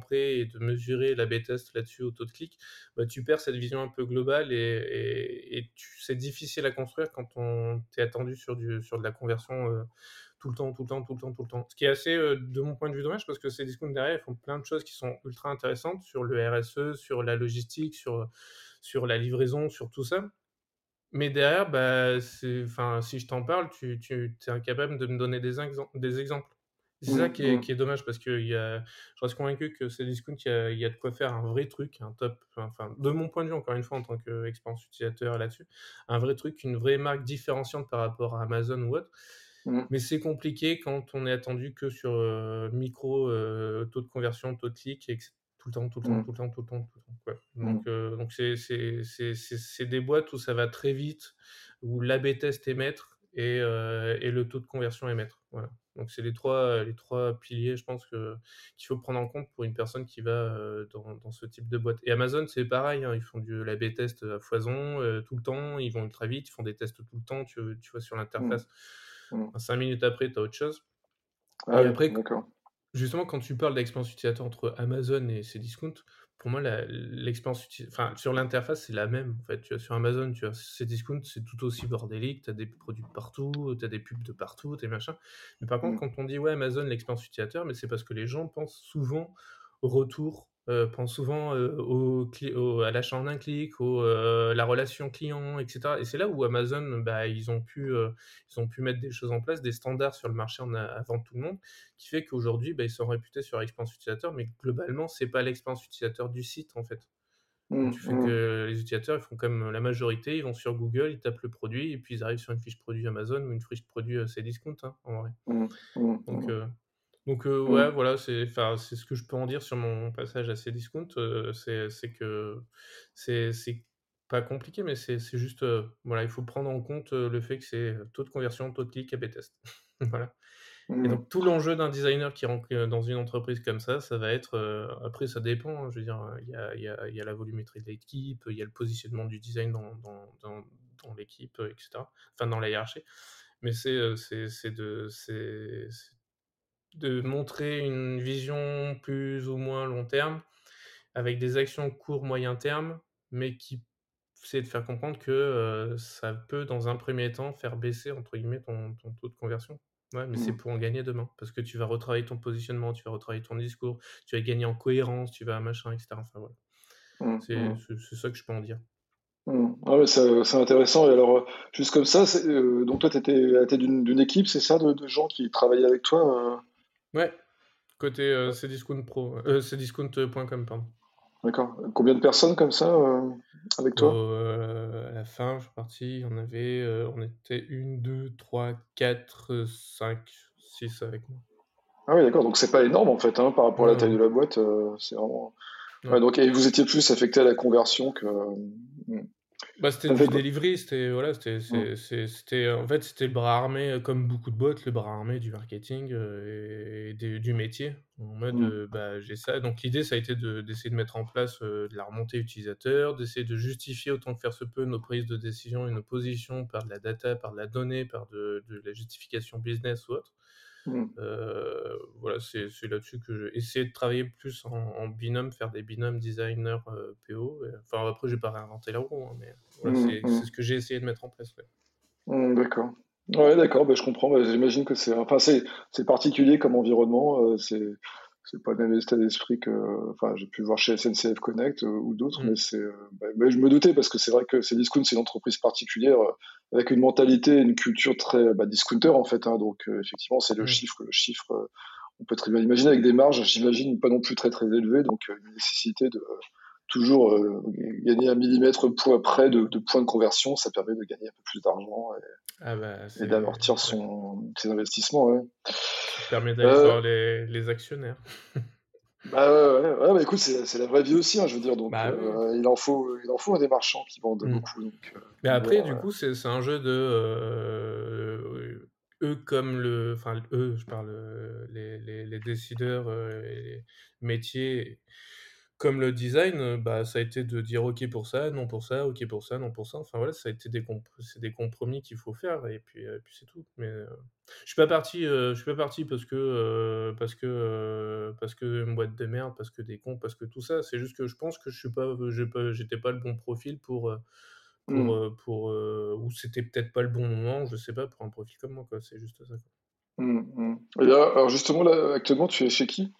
Speaker 2: près et de mesurer la B-test là-dessus au taux de clic, bah, tu perds cette vision un peu globale et, c'est difficile à construire quand on t'est attendu sur, du, sur de la conversion tout le temps, tout le temps, tout le temps, tout le temps. Ce qui est assez, euh, de mon point de vue, dommage parce que ces discounts derrière, ils font plein de choses qui sont ultra intéressantes sur le RSE, sur la logistique, sur, sur la livraison, sur tout ça. Mais derrière, bah, enfin, si je t'en parle, tu, tu es incapable de me donner des, des exemples. C'est ça qui est, qui est, dommage parce que y a, je reste convaincu que ces discounts, il y, a, y, a, de quoi faire un vrai truc, un top, enfin, de mon point de vue, encore une fois, en tant qu'expérience utilisateur là-dessus, un vrai truc, une vraie marque différenciante par rapport à Amazon ou autre. Mmh. Mais c'est compliqué quand on est attendu que sur euh, micro, euh, taux de conversion, taux de clic, et tout le temps, tout le temps, mmh. tout le temps, tout le temps. Tout le temps mmh. Donc, euh, donc c'est des boîtes où ça va très vite, où l'AB test est maître et, et, le taux de conversion est maître. Voilà. Donc c'est les trois, les trois piliers, je pense, qu'il faut prendre en compte pour une personne qui va dans, dans, ce type de boîte. Et Amazon, c'est pareil, hein, ils font du l'AB test à foison tout le temps, ils vont ultra vite, ils font des tests tout le temps, tu, tu vois, sur l'interface. Mmh. Cinq minutes après, tu as autre chose.
Speaker 3: Ah et après,
Speaker 2: justement, quand tu parles d'expérience utilisateur entre Amazon et Cdiscount, pour moi, l'expérience enfin, sur l'interface, c'est la même. En fait, tu sur Amazon, tu as Cdiscount, c'est tout aussi bordélique, tu as des produits partout, tu as des pubs de partout, des machins. Mais par contre, mmh. quand on dit ouais, Amazon, l'expérience utilisateur, mais c'est parce que les gens pensent souvent au retour euh, pense souvent euh, au, à l'achat en un clic, au, euh, la relation client, etc. Et c'est là où Amazon, bah, ils, ont pu, ils ont pu mettre des choses en place, des standards sur le marché en avant tout le monde, qui fait qu'aujourd'hui, bah, ils sont réputés sur l'expérience utilisateur, mais globalement, c'est pas l'expérience utilisateur du site, en fait. Mmh, tu fais mmh. que les utilisateurs, ils font comme la majorité, ils vont sur Google, ils tapent le produit, et puis ils arrivent sur une fiche produit Amazon ou une fiche produit Cdiscount, hein, en vrai. Donc, donc euh, mmh. ouais, voilà, c'est c'est ce que je peux en dire sur mon passage à ces discounts. Euh, c'est que c'est pas compliqué, mais c'est juste, euh, voilà, il faut prendre en compte le fait que c'est taux de conversion, taux de clic, A-B test. [laughs] voilà. Et mmh. donc tout l'enjeu d'un designer qui rentre dans une entreprise comme ça, ça va être, après ça dépend, hein, je veux dire, il y a, y, a, y a, la volumétrie de l'équipe, il y a le positionnement du design dans, dans, dans l'équipe, etc. Enfin, dans la hiérarchie. Mais c'est c'est de, de montrer une vision plus ou moins long terme, avec des actions court, moyen terme, mais qui c'est de faire comprendre que ça peut, dans un premier temps, faire baisser entre guillemets ton, ton taux de conversion. Ouais, mais c'est mmh. pour en gagner demain. Parce que tu vas retravailler ton positionnement, tu vas retravailler ton discours, tu vas gagner en cohérence, tu vas machin, etc. Enfin, voilà. Mmh, mmh. C'est ça que je peux en dire.
Speaker 3: Ah c'est intéressant. Et alors, juste comme ça, euh, donc toi, tu étais, d'une équipe, c'est ça, de, gens qui travaillaient avec toi
Speaker 2: euh? Ouais, côté euh, Cdiscount Pro, euh, cdiscount.com, pardon.
Speaker 3: D'accord. Combien de personnes comme ça avec toi?
Speaker 2: À la fin, je suis parti, on avait, on était une, deux, trois, quatre, cinq, six avec moi.
Speaker 3: Ah oui, d'accord. Donc c'est pas énorme en fait, hein, par rapport à la taille de la boîte. c'est vraiment. donc, et vous étiez plus affecté à la conversion que.
Speaker 2: Bah, c'était du delivery, c'était voilà, c'était c'était en fait, c'était le bras armé, euh, comme beaucoup de boîtes, le bras armé du marketing, euh, et du métier. En mode, mmh. euh, bah, j'ai ça. Donc l'idée, ça a été d'essayer de mettre en place, de la remontée utilisateur, d'essayer de justifier autant que faire se peut nos prises de décision et nos positions par de la data, par de la donnée, par de de la justification business ou autre. Mmh. Euh, voilà, c'est là-dessus que j'ai essayé de travailler plus en, binôme, faire des binômes designer euh, PO. enfin, après, j'ai pas réinventé la roue, hein, mais voilà, mmh, c'est ce que j'ai essayé de mettre en place.
Speaker 3: d'accord. Ouais, d'accord, bah, je comprends. Bah, j'imagine que c'est enfin, c'est particulier comme environnement. Euh, c'est c'est pas le même état d'esprit que enfin j'ai pu voir chez SNCF Connect euh, ou d'autres mm. mais c'est euh, bah, je me doutais parce que c'est vrai que c'est Discount c'est une entreprise particulière euh, avec une mentalité une culture très bah, discounter en fait hein, donc effectivement c'est le mm. chiffre le chiffre on peut très bien imaginer avec des marges j'imagine pas non plus très très élevées donc une nécessité de toujours gagner un millimètre point près de, de points de conversion ça permet de gagner un peu plus d'argent et, ah bah, d'amortir son ses investissements ouais.
Speaker 2: Ça permet d'aller euh, voir les, les, actionnaires. [laughs]
Speaker 3: bah ouais, ouais, bah écoute, c'est la vraie vie aussi, hein, je veux dire. Donc, bah euh, il, en faut, il en faut des marchands qui vendent mm. beaucoup. Donc,
Speaker 2: euh, Mais après, du coup, c'est un jeu de. eux comme le. Enfin, eux, je parle. Les, les, les décideurs, les métiers comme le design, euh, bah, ça a été de dire OK pour ça, non pour ça, OK pour ça, non pour ça. Enfin voilà, ça a été des c'est des compromis qu'il faut faire et puis, euh, puis c'est tout. Mais, euh, je suis pas parti, je suis pas parti parce que, parce que, parce que une boîte de merde, parce que des cons, parce que tout ça. C'est juste que je pense que je suis pas pas j'étais pas le bon profil pour, pour, mmh. pour, ou c'était peut-être pas le bon moment, je sais pas, pour un profil comme moi, quoi. C'est juste ça,
Speaker 3: mmh, mmh. alors justement là, actuellement, tu es chez qui?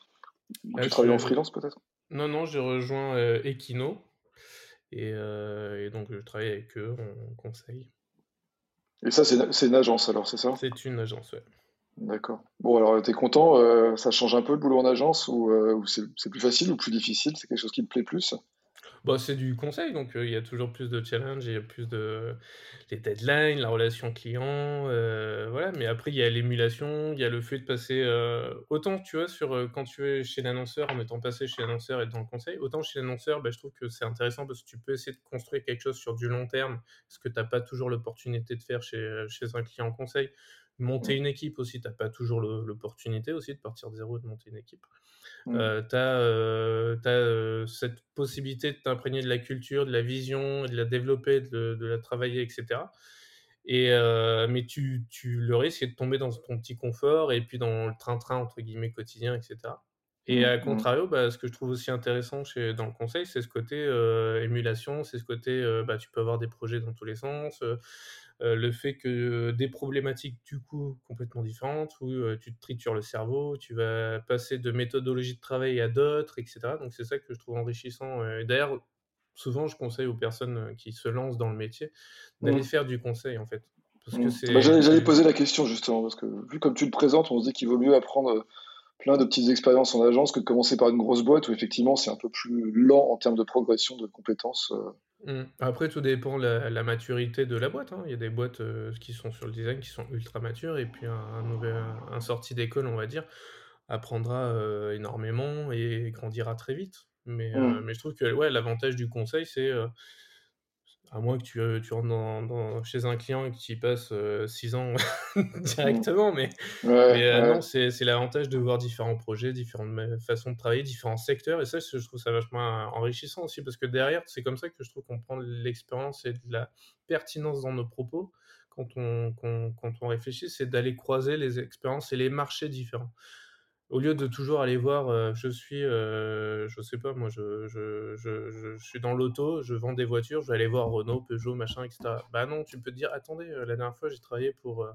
Speaker 3: Tu travailles en freelance peut-être?
Speaker 2: Non, non, j'ai rejoint euh, Equino. Euh, et, donc, je travaille avec eux en conseil.
Speaker 3: Et ça, c'est une, agence alors, c'est ça?
Speaker 2: C'est une agence, ouais.
Speaker 3: D'accord. Bon, alors, tu es content euh, Ça change un peu le boulot en agence ou, ou c'est plus facile ou plus difficile? C'est quelque chose qui te plaît plus?
Speaker 2: Bah, c'est du conseil, donc il y a toujours plus de challenges, il y a plus de les deadlines, la relation client, voilà. Mais après, il y a l'émulation, il y a le fait de passer, autant, tu vois, sur, quand tu es chez l'annonceur, en étant passé chez l'annonceur et dans le conseil, autant chez l'annonceur, bah, je trouve que c'est intéressant parce que tu peux essayer de construire quelque chose sur du long terme, ce que tu as pas toujours l'opportunité de faire chez, chez un client en conseil. Monter une équipe aussi, tu as pas toujours l'opportunité aussi de partir de zéro, de monter une équipe. Mmh. Euh, tu as, euh, euh, cette possibilité de t'imprégner de la culture, de la vision, de la développer, de, la travailler, etc. Et, mais tu, tu, le risque est de tomber dans ton petit confort et puis dans le train-train, entre guillemets, quotidien, etc. Et mmh, à mmh. contrario, bah, ce que je trouve aussi intéressant chez, dans le conseil, c'est ce côté émulation, c'est ce côté, bah, tu peux avoir des projets dans tous les sens, le fait que des problématiques du coup complètement différentes, où euh, tu te tritures le cerveau, tu vas passer de méthodologie de travail à d'autres, etc. Donc c'est ça que je trouve enrichissant. Et d'ailleurs, souvent je conseille aux personnes qui se lancent dans le métier d'aller mmh. faire du conseil en fait.
Speaker 3: Mmh. Bah, j'allais poser la question justement, parce que vu comme tu le présentes, on se dit qu'il vaut mieux apprendre euh, plein de petites expériences en agence que de commencer par une grosse boîte où effectivement c'est un peu plus lent en termes de progression de compétences.
Speaker 2: Mmh. Après, tout dépend de la, maturité de la boîte. Hein. Il y a des boîtes euh, qui sont sur le design qui sont ultra matures, et puis un, nouvel, un sorti d'école, on va dire, apprendra euh, énormément et grandira très vite. Mais, mmh. euh, mais je trouve que ouais, l'avantage du conseil, c'est À moins que tu, euh, tu rentres dans, chez un client et que tu y passes 6 ans [laughs] directement, mais, mais non, c'est l'avantage de voir différents projets, différentes façons de travailler, différents secteurs. Et ça, je trouve ça vachement enrichissant aussi, parce que derrière, c'est comme ça que je trouve qu'on prend l'expérience et de la pertinence dans nos propos quand on, quand on réfléchit, c'est d'aller croiser les expériences et les marchés différents. Au lieu de toujours aller voir, euh, je suis, euh, je sais pas, moi, je, je, je, je suis dans l'auto, je vends des voitures, je vais aller voir Renault, Peugeot, machin, etc. Bah non, tu peux te dire, attendez, euh, la dernière fois, j'ai travaillé pour,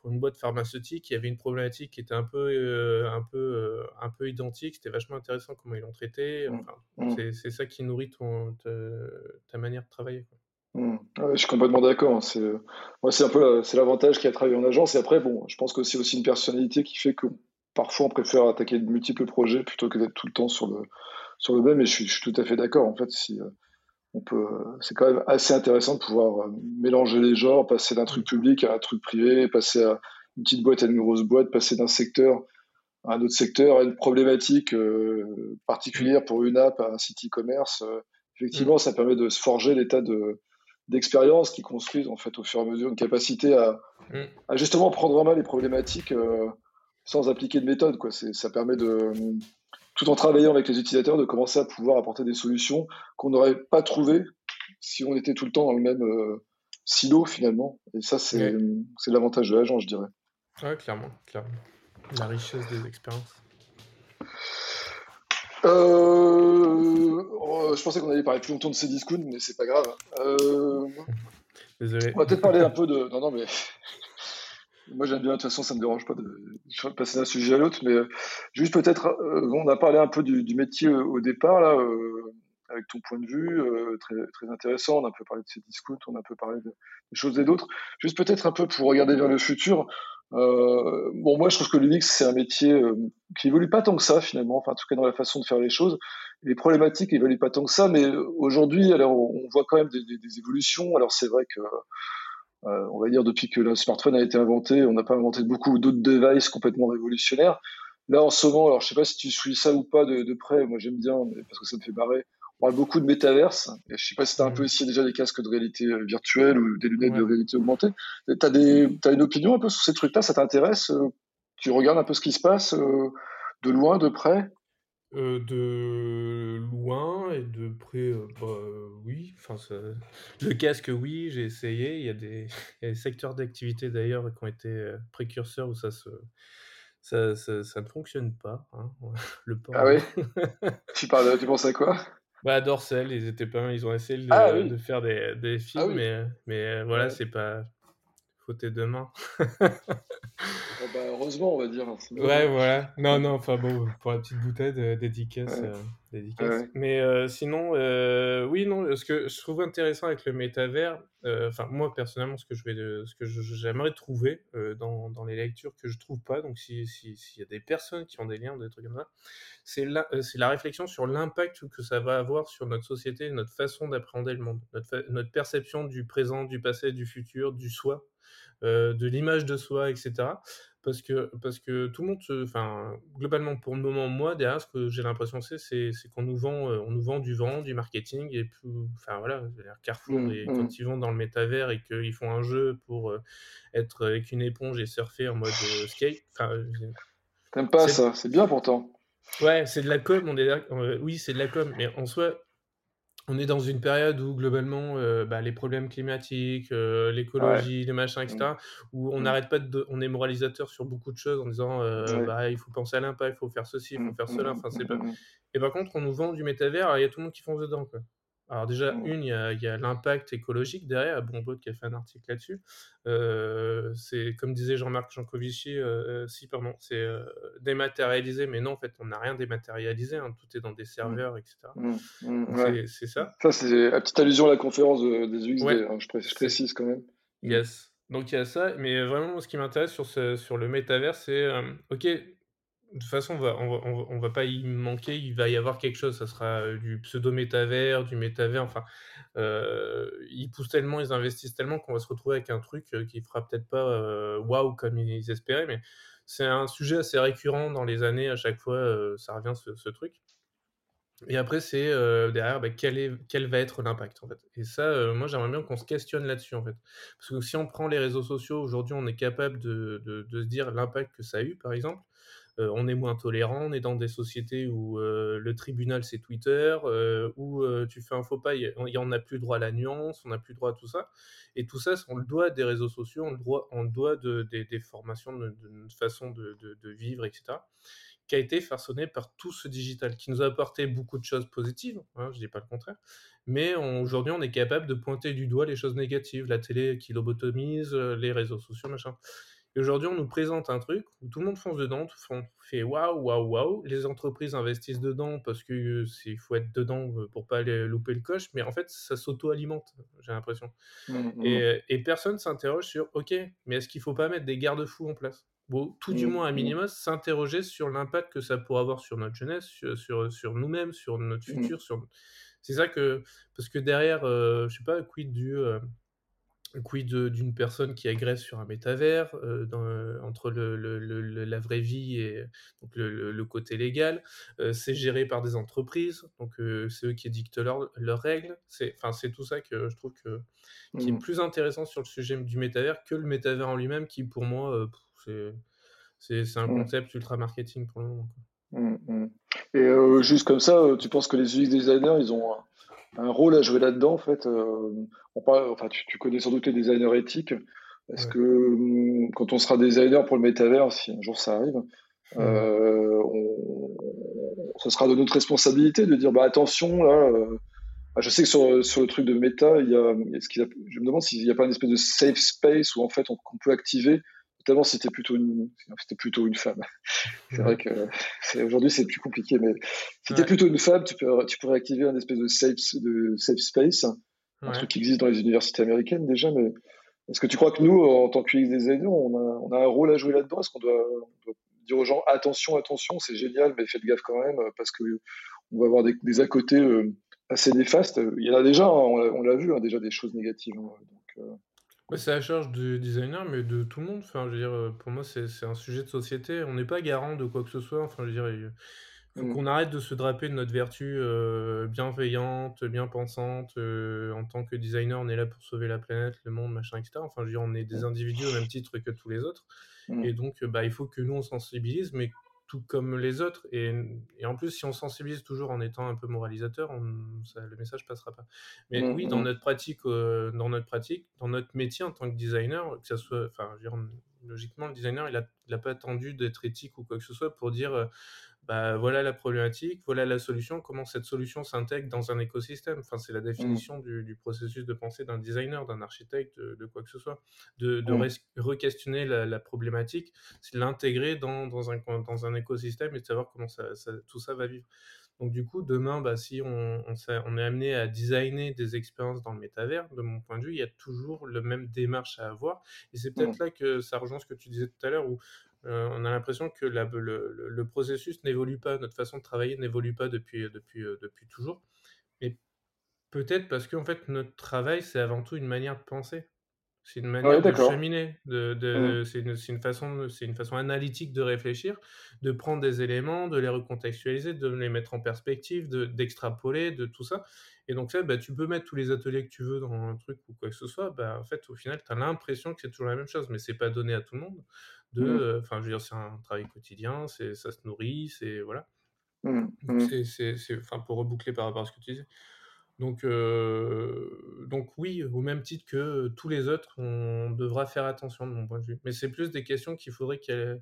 Speaker 2: pour une boîte pharmaceutique, il y avait une problématique qui était un peu, un peu, un peu identique, c'était vachement intéressant comment ils l'ont traité. Mmh. Enfin, mmh. c'est ça qui nourrit ton, ta, manière de travailler.
Speaker 3: Mmh. je suis complètement d'accord. C'est c'est un peu c'est l'avantage qui a travaillé en agence. Et après, bon, je pense que c'est aussi une personnalité qui fait que parfois on préfère attaquer de multiples projets plutôt que d'être tout le temps sur le, sur le même. Et je suis, tout à fait d'accord. En fait, si, euh, on peut, c'est quand même assez intéressant de pouvoir euh, mélanger les genres, passer d'un truc public à un truc privé, passer à une petite boîte à une grosse boîte, passer d'un secteur à un autre secteur, à une problématique euh, particulière pour une app, à un site e-commerce. effectivement, ça permet de se forger l'état de d'expérience qui construisent en fait au fur et à mesure une capacité à, mm. à justement prendre en main les problématiques sans appliquer de méthode. Quoi. Ça permet de, tout en travaillant avec les utilisateurs, de commencer à pouvoir apporter des solutions qu'on n'aurait pas trouvées si on était tout le temps dans le même euh, silo finalement. Et ça, c'est l'avantage de l'agent, je dirais.
Speaker 2: Ouais, clairement, clairement. La richesse des expériences.
Speaker 3: Euh, oh, je pensais qu'on allait parler plus longtemps de ces discounts, mais c'est pas grave. Euh, [laughs]
Speaker 2: Désolé.
Speaker 3: On va peut-être parler un peu de. Non, non, mais moi, j'aime bien, de toute façon, ça ne me dérange pas de, passer d'un sujet à l'autre, mais euh, juste peut-être, euh, on a parlé un peu du, métier euh, au départ, là, avec ton point de vue, très, très intéressant. On a un peu parlé de ces discounts, on a un peu parlé de, des choses et d'autres. Juste peut-être un peu pour regarder vers le futur. bon, moi, je trouve que l'UX, c'est un métier qui évolue pas tant que ça, finalement, enfin, en tout cas dans la façon de faire les choses. Les problématiques évoluent pas tant que ça, mais aujourd'hui, alors, on voit quand même des évolutions. Alors, c'est vrai que euh, on va dire depuis que le smartphone a été inventé, on n'a pas inventé beaucoup d'autres devices complètement révolutionnaires. Là, en ce moment, alors je sais pas si tu suis ça ou pas de, près, moi j'aime bien, parce que ça me fait barrer. On parle beaucoup de métaverse, et je sais pas si tu as un peu ici déjà des casques de réalité euh, virtuelle ou des lunettes de réalité augmentée. Tu as, une opinion un peu sur ces trucs-là? Ça t'intéresse euh, Tu regardes un peu ce qui se passe de loin, de près?
Speaker 2: Euh, de loin et de près, euh, bah, oui, enfin le casque, oui, j'ai essayé. Il y a des [laughs] des secteurs d'activité d'ailleurs qui ont été, euh, précurseurs où ça se ça ça ne fonctionne pas, hein, [laughs] le port,
Speaker 3: Ah oui? [laughs] Tu parles tu penses à quoi?
Speaker 2: Bah, Dorsel, ils étaient pas ils ont essayé de ah de faire des des ah films mais mais voilà, c'est pas faut tes deux mains. [laughs]
Speaker 3: Oh, bah, heureusement, on va dire. Hein,
Speaker 2: ouais, voilà. Non, non, enfin bon, pour la petite bouteille, euh, dédicace. Euh. Mais euh, sinon, oui, non, ce que je trouve intéressant avec le métavers, enfin, moi personnellement, ce que je vais, ce que j'aimerais trouver dans, dans, les lectures que je trouve pas, donc s'il si, y a des personnes qui ont des liens, des trucs comme ça, c'est la, c'est la réflexion sur l'impact que ça va avoir sur notre société, notre façon d'appréhender le monde, notre, notre perception du présent, du passé, du futur, du soi. Euh, de l'image de soi, etc. Parce que, parce que tout le monde, enfin, globalement, pour le moment, moi, derrière, ce que j'ai l'impression c'est, c'est, qu'on nous vend, euh, on nous vend du vent, du marketing, et puis, enfin, voilà, Carrefour, mmh, et mmh. quand ils vont dans le métavers et qu'ils font un jeu pour euh, être avec une éponge et surfer en mode skate, enfin,
Speaker 3: T'aimes pas ça, c'est bien pourtant.
Speaker 2: Ouais, c'est de la com, on est oui, c'est de la com, mais en soi, on est dans une période où globalement, euh, bah, les problèmes climatiques, euh, l'écologie, les machins, etc., mmh. où on mmh. n'arrête pas de, on est moralisateur sur beaucoup de choses en disant, euh, bah, il faut penser à l'impact, il faut faire ceci, il faut mmh. faire cela. Enfin, c'est pas. Et par contre, on nous vend du métavers, il y a tout le monde qui fonce dedans, quoi. Alors déjà, mmh. une, il y a, l'impact écologique derrière, Bonbot qui a fait un article là-dessus. Euh, c'est comme disait Jean-Marc Jancovici, euh, si pardon, c'est euh, dématérialisé, mais non, en fait, on n'a rien dématérialisé, hein, tout est dans des mmh. serveurs, etc. Mmh. C'est ça.
Speaker 3: Ça, c'est la petite allusion à la conférence des UXD, hein, je, précise, quand même.
Speaker 2: Yes. Donc il y a ça, mais vraiment, ce qui m'intéresse sur, ce, sur le métavers, c'est, ok, de toute façon, on va, on, va, pas y manquer, il va y avoir quelque chose, ça sera euh, du pseudo-métavers, du métavers, enfin, euh, ils poussent tellement, ils investissent tellement qu'on va se retrouver avec un truc euh, qui fera peut-être pas waouh comme ils espéraient, mais c'est un sujet assez récurrent dans les années, à chaque fois, ça revient ce, truc. Et après, c'est derrière, bah, quel, est, quel va être l'impact en fait. Et ça, moi, j'aimerais bien qu'on se questionne là-dessus en fait. Parce que si on prend les réseaux sociaux, aujourd'hui, on est capable de, de, de se dire l'impact que ça a eu, par exemple. On est moins tolérant, on est dans des sociétés où le tribunal c'est Twitter, où tu fais un faux pas, il y en a plus droit à la nuance, on n'a plus droit à tout ça. Et tout ça, on le doit des réseaux sociaux, on le doit, on le doit de, des formations, de, façon de, de, vivre, etc qui a été façonné par tout ce digital, qui nous a apporté beaucoup de choses positives, hein, je ne dis pas le contraire, mais aujourd'hui on est capable de pointer du doigt les choses négatives, la télé qui lobotomise, euh, les réseaux sociaux, machin. Et aujourd'hui on nous présente un truc où tout le monde fonce dedans, tout le monde fait waouh, waouh, waouh, les entreprises investissent dedans parce qu'il euh, faut être dedans euh, pour pas aller louper le coche, mais en fait ça s'auto-alimente, j'ai l'impression. Mmh, mmh. Et, et personne s'interroge sur, ok, mais est-ce qu'il faut pas mettre des garde-fous en place? Tout du mmh, moins à minima, s'interroger sur l'impact que ça pourrait avoir sur notre jeunesse, sur, sur, nous-mêmes, sur notre mmh. futur. Sur... C'est ça que. Parce que derrière, euh, je sais pas, quid du. Euh, quid d'une personne qui agresse sur un métavers, euh, dans, entre le, le, la vraie vie et donc le, côté légal. c'est géré par des entreprises, donc c'est eux qui dictent leurs règles. C'est tout ça que je trouve que, qui est plus intéressant sur le sujet du métavers que le métavers en lui-même, qui pour moi, c'est un mmh. concept ultra marketing pour le moment.
Speaker 3: Mmh. Et euh, juste comme ça, euh, tu penses que les UX designers, ils ont un, rôle à jouer là-dedans en fait euh, on parle, enfin, tu, connais sans doute les designers éthiques. Est-ce que quand on sera designer pour le métavers, si un jour ça arrive, ce sera de notre responsabilité de dire bah attention là. Bah, je sais que sur, sur, le truc de méta, il y a, je me demande s'il n'y a pas une espèce de safe space où en fait on, on peut activer notamment c'était plutôt une, c'était plutôt une femme. [laughs] c'est vrai que aujourd'hui c'est plus compliqué, mais si t'es plutôt une femme, tu, peux, tu pourrais activer un espèce de safe, de safe space, un truc qui existe dans les universités américaines déjà, mais est-ce que tu crois que nous, en tant que UX on a, on a un rôle à jouer là-dedans? Est-ce qu'on doit, dire aux gens attention, attention, c'est génial, mais faites gaffe quand même, parce que on va avoir des, des à côté euh, assez néfastes. Il y en a déjà, hein, on l'a vu, hein, déjà des choses négatives. Hein, donc, euh,
Speaker 2: c'est à charge du designer, mais de tout le monde. Enfin, je veux dire, euh, pour moi, c'est c'est un sujet de société. On n'est pas garant de quoi que ce soit. Enfin, je veux dire, il faut mmh. qu'on arrête de se draper de notre vertu euh, bienveillante, bien pensante. Euh, en tant que designer, on est là pour sauver la planète, le monde, machin, etc. Enfin, je veux dire, on est des mmh. individus au même titre que tous les autres. Mmh. Et donc, bah, il faut que nous, on sensibilise, mais tout comme les autres. Et, et, en plus, si on sensibilise toujours en étant un peu moralisateur, on, ça, le message passera pas. Mais mmh, oui, dans mmh. notre pratique, euh, dans notre pratique, dans notre métier en tant que designer, que ça soit, enfin, logiquement, le designer, il n'a pas attendu d'être éthique ou quoi que ce soit pour dire euh, bah, voilà la problématique, voilà la solution, comment cette solution s'intègre dans un écosystème. Enfin, c'est la mmh. définition du, processus de pensée d'un designer, d'un architecte, de, quoi que ce soit. De, de re-questionner la, problématique, c'est l'intégrer dans, dans, un, dans un écosystème et de savoir comment ça, tout ça va vivre. Donc du coup, demain, bah, si on, on, est amené à designer des expériences dans le métavers, de mon point de vue, il y a toujours le même démarche à avoir. Et c'est peut-être mmh. là que ça rejoint ce que tu disais tout à l'heure, où euh, on a l'impression que le, processus n'évolue pas, notre façon de travailler n'évolue pas depuis, depuis, euh, depuis toujours. Mais peut-être parce qu'en fait, notre travail, c'est avant tout une manière de penser. C'est une manière de cheminer, de, de, mmh. c'est une, une, façon, c'est une façon analytique de réfléchir, de prendre des éléments, de les recontextualiser, de les mettre en perspective, d'extrapoler, de, tout ça. Et donc ça, bah, tu peux mettre tous les ateliers que tu veux dans un truc ou quoi que ce soit. Bah, en fait, au final, tu as l'impression que c'est toujours la même chose, mais c'est pas donné à tout le monde. De, mmh. euh, enfin, je veux dire, c'est un travail quotidien, c'est, ça se nourrit, c'est voilà. Mmh. C'est, c'est, pour reboucler par rapport à ce que tu disais. Donc, euh, donc oui, au même titre que tous les autres, on devra faire attention de mon point de vue. Mais c'est plus des questions qu'il faudrait qu'elle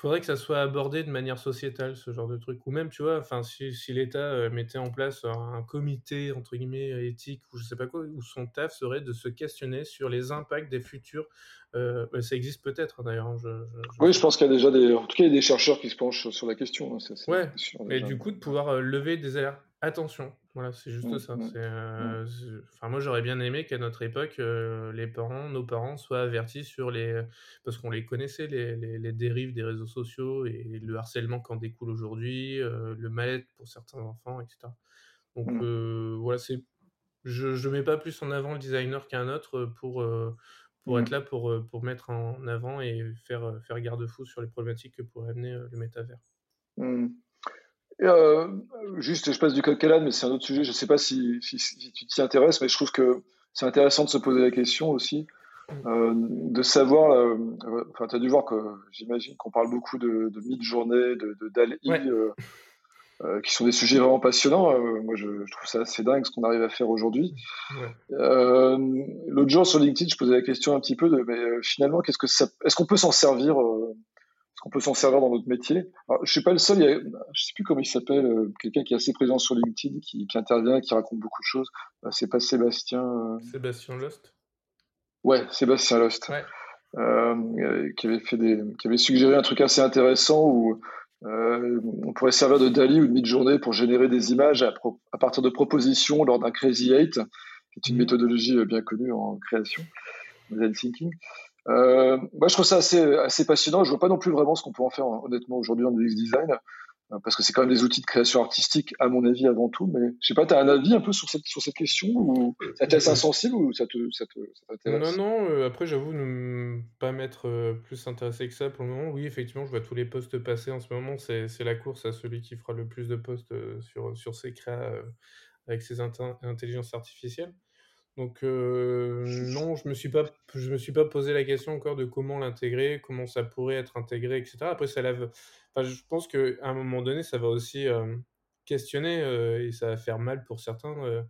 Speaker 2: faudrait que ça soit abordé de manière sociétale, ce genre de truc. Ou même, tu vois, enfin, si, si l'État euh, mettait en place un comité, entre guillemets, éthique, ou je sais pas quoi, où son taf serait de se questionner sur les impacts des futurs. Euh, bah, ça existe peut-être, hein, d'ailleurs. Hein,
Speaker 3: oui, je pense qu'il y a déjà des... En tout cas, il y a des chercheurs qui se penchent sur la question. Hein,
Speaker 2: ouais, et du coup, de pouvoir lever des alertes. Attention, voilà, c'est juste mmh, ça. Mmh, euh, mmh. enfin, moi, j'aurais bien aimé qu'à notre époque, euh, les parents, nos parents soient avertis sur les, parce qu'on les connaissait, les, les, dérives des réseaux sociaux et le harcèlement qu'en découle aujourd'hui, euh, le mal-être pour certains enfants, etc. Donc voilà, c'est, je, je mets pas plus en avant le designer qu'un autre pour pour être là pour pour mettre en avant et faire faire garde-fou sur les problématiques que pourrait amener le métavers.
Speaker 3: Euh, juste, je passe du coq à mais c'est un autre sujet. Je ne sais pas si, tu t'y intéresses, mais je trouve que c'est intéressant de se poser la question aussi, euh, de savoir. Euh, enfin, tu as dû voir que j'imagine qu'on parle beaucoup de, de mid-journée, de, de DALI, qui sont des sujets vraiment passionnants. moi, je, trouve ça assez dingue ce qu'on arrive à faire aujourd'hui. L'autre jour sur LinkedIn, je posais la question un petit peu de, mais finalement, qu'est-ce que ça, est-ce qu'on peut s'en servir qu'on peut s'en servir dans notre métier. Alors, je suis pas le seul, il y a, je sais plus comment il s'appelle, euh, quelqu'un qui est assez présent sur LinkedIn, qui, qui, intervient, qui raconte beaucoup de choses. Euh, c'est pas Sébastien. Euh,
Speaker 2: Sébastien Lost?
Speaker 3: Ouais, Sébastien Lost. qui avait fait des, qui avait suggéré un truc assez intéressant où on pourrait servir de Dali ou de mid-journée pour générer des images à, à partir de propositions lors d'un Crazy Eight, qui est une mhm. méthodologie bien connue en création, design thinking. Euh, moi, je trouve ça assez, assez passionnant. Je vois pas non plus vraiment ce qu'on peut en faire, honnêtement, aujourd'hui en UX design, euh, parce que c'est quand même des outils de création artistique, à mon avis, avant tout. Mais je sais pas, tu as un avis un peu sur cette, sur cette question ou ça t'est insensible ou ça t'intéresse
Speaker 2: ça Non, non, euh, après, j'avoue ne pas m'être plus intéressé que ça pour le moment. Oui, effectivement, je vois tous les postes passer en ce moment. C'est la course à celui qui fera le plus de postes sur, sur ces créas avec ses intelligences artificielles. Donc non, je me suis pas, je me suis pas posé la question encore de comment l'intégrer, comment ça pourrait être intégré, etc. Après, ça lève. Enfin, je pense qu'à un moment donné, ça va aussi questionner et ça va faire mal pour certains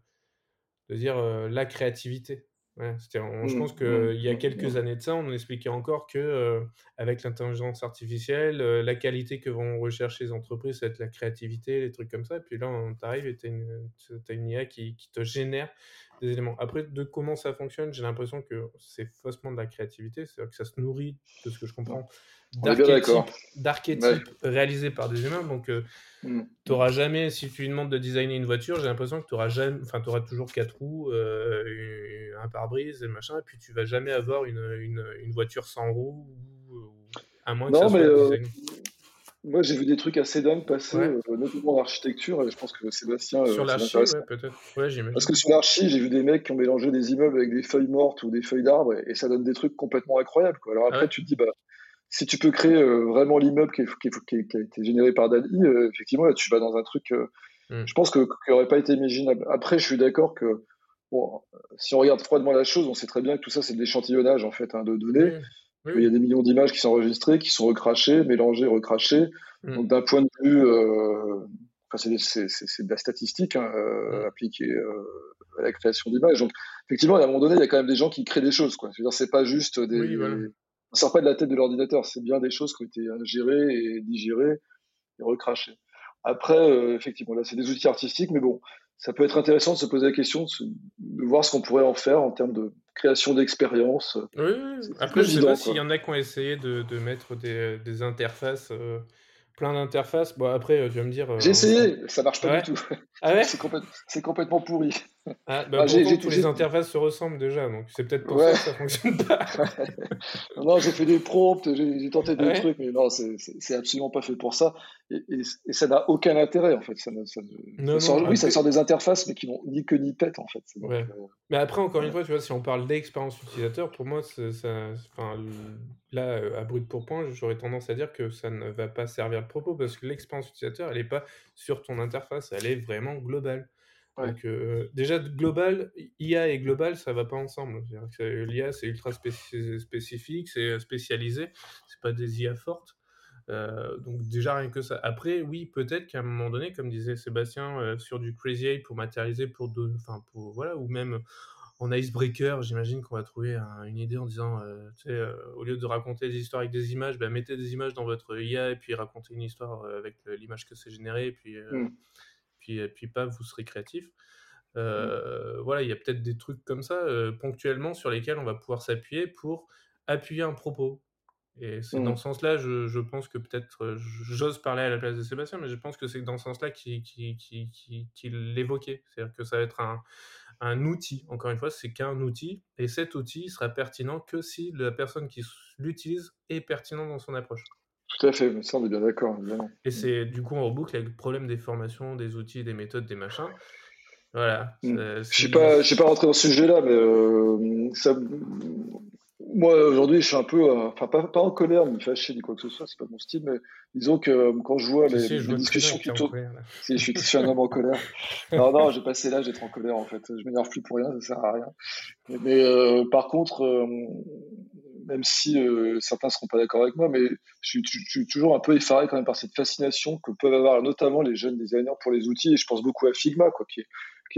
Speaker 2: de dire la créativité. Je pense mmh, qu'il mmh, y a mmh, quelques années de ça, on expliquait encore que avec l'intelligence artificielle, la qualité que vont rechercher les entreprises, ça va être la créativité, les trucs comme ça. Et puis là, on t'arrive et tu as, une IA qui, qui, te génère des éléments. Après, de comment ça fonctionne, j'ai l'impression que c'est faussement de la créativité, c'est-à-dire que ça se nourrit, de ce que je comprends, d'archétypes réalisés par des humains. Donc, euh, mm. tu n'auras jamais, si tu lui demandes de designer une voiture, j'ai l'impression que tu auras jamais, auras toujours quatre roues, euh, un pare-brise et machin, et puis tu vas jamais avoir une, une, une voiture sans roues, ou, à moins que ça soit euh,
Speaker 3: moi, j'ai vu des trucs assez dingues passer, euh, notamment en architecture, et je pense que Sébastien.
Speaker 2: Sur l'archi, ouais, peut-être.
Speaker 3: Parce que sur l'archi, j'ai vu des mecs qui ont mélangé des immeubles avec des feuilles mortes ou des feuilles d'arbres, et, ça donne des trucs complètement incroyables. Quoi. Alors après, tu te dis, bah, si tu peux créer euh, vraiment l'immeuble qui, qui, qui, a été généré par Dali, effectivement, là, tu vas dans un truc, hmm. je pense que qui n'aurait pas été imaginable. Après, je suis d'accord que, bon, si on regarde froidement la chose, on sait très bien que tout ça, c'est de l'échantillonnage, en fait, hein, de données. Il y a des millions d'images qui sont enregistrées, qui sont recrachées, mélangées, recrachées. Mm. Donc d'un point de vue, euh, enfin, c'est de la statistique hein, euh, mm. appliquée euh, à la création d'images. Donc effectivement, à un moment donné, il y a quand même des gens qui créent des choses. Quoi. Je veux dire, c'est pas juste des. Oui, On sort pas de la tête de l'ordinateur, c'est bien des choses qui ont été gérées et digérées et recrachées. Après, effectivement, là, c'est des outils artistiques, mais bon, ça peut être intéressant de se poser la question, de, voir ce qu'on pourrait en faire en termes de création d'expérience.
Speaker 2: Oui, après, je ne sais pas s'il y en a qui ont essayé de, de mettre des, des interfaces euh, plein d'interfaces. Bon, après, euh, tu vas me dire. Euh,
Speaker 3: j'ai essayé, ça marche pas du tout.
Speaker 2: Ah ouais? [laughs]
Speaker 3: C'est, complètement pourri.
Speaker 2: Ah, bah, ah, tous les interfaces se ressemblent déjà, donc c'est peut-être pour ça que ça fonctionne pas. [laughs]
Speaker 3: non, j'ai fait des prompts, j'ai, tenté des trucs, mais non, c'est, absolument pas fait pour ça. Et, ça n'a aucun intérêt, en fait. Ça, sort, oui, ça sort des interfaces, mais qui n'ont ni queue ni pète, en fait.
Speaker 2: Euh, mais après, encore une fois, tu vois, si on parle d'expérience utilisateur, pour moi, ça, là, à brut pour point, j'aurais tendance à dire que ça ne va pas servir de propos, parce que l'expérience utilisateur, elle n'est pas sur ton interface, elle est vraiment globale. Donc, euh, déjà, global, IA et global, ça va pas ensemble. L'IA, c'est ultra spécifique, c'est spécialisé, c'est pas des IA fortes. Euh, donc, déjà, rien que ça. Après, oui, peut-être qu'à un moment donné, comme disait Sébastien, euh, sur du Crazy Ape pour matérialiser, pour, deux, enfin, pour voilà, ou même en icebreaker, j'imagine qu'on va trouver une idée en disant, tu sais, au lieu de raconter des histoires avec des images, bah, mettez des images dans votre IA et puis racontez une histoire avec l'image que c'est généré. Et puis, mmh puis, puis pas, vous serez créatif. Mmh. Euh, voilà, il y a peut-être des trucs comme ça, euh, ponctuellement, sur lesquels on va pouvoir s'appuyer pour appuyer un propos. Et c'est dans mmh. ce sens-là, je, je, pense que peut-être, euh, j'ose parler à la place de Sébastien, mais je pense que c'est dans ce sens-là qu'il qui, qui, l'évoquait. C'est-à-dire que ça va être un, un outil, encore une fois, c'est qu'un outil, et cet outil sera pertinent que si la personne qui l'utilise est pertinente dans son approche.
Speaker 3: Tout à fait, ça on est bien d'accord,
Speaker 2: Et c'est du coup on reboucle avec le problème des formations, des outils, des méthodes, des machins. Voilà.
Speaker 3: Je ne suis pas, pas rentré dans ce sujet-là, mais euh, ça, moi, aujourd'hui, je suis un peu, euh, enfin, pas, pas, en colère, mais fâché ni quoi que ce soit, c'est pas mon style, mais disons que euh, quand je vois les, discussions qui tournent. Si, je, suis, je suis un homme en colère. [laughs] non, non, j'ai passé l'âge d'être en colère, en fait. Je m'énerve plus pour rien, ça sert à rien. Mais, par contre, même si certains ne seront pas d'accord avec moi, mais je suis, toujours un peu effaré quand même par cette fascination que peuvent avoir notamment les jeunes designers pour les outils, et je pense beaucoup à Figma, quoi, qui est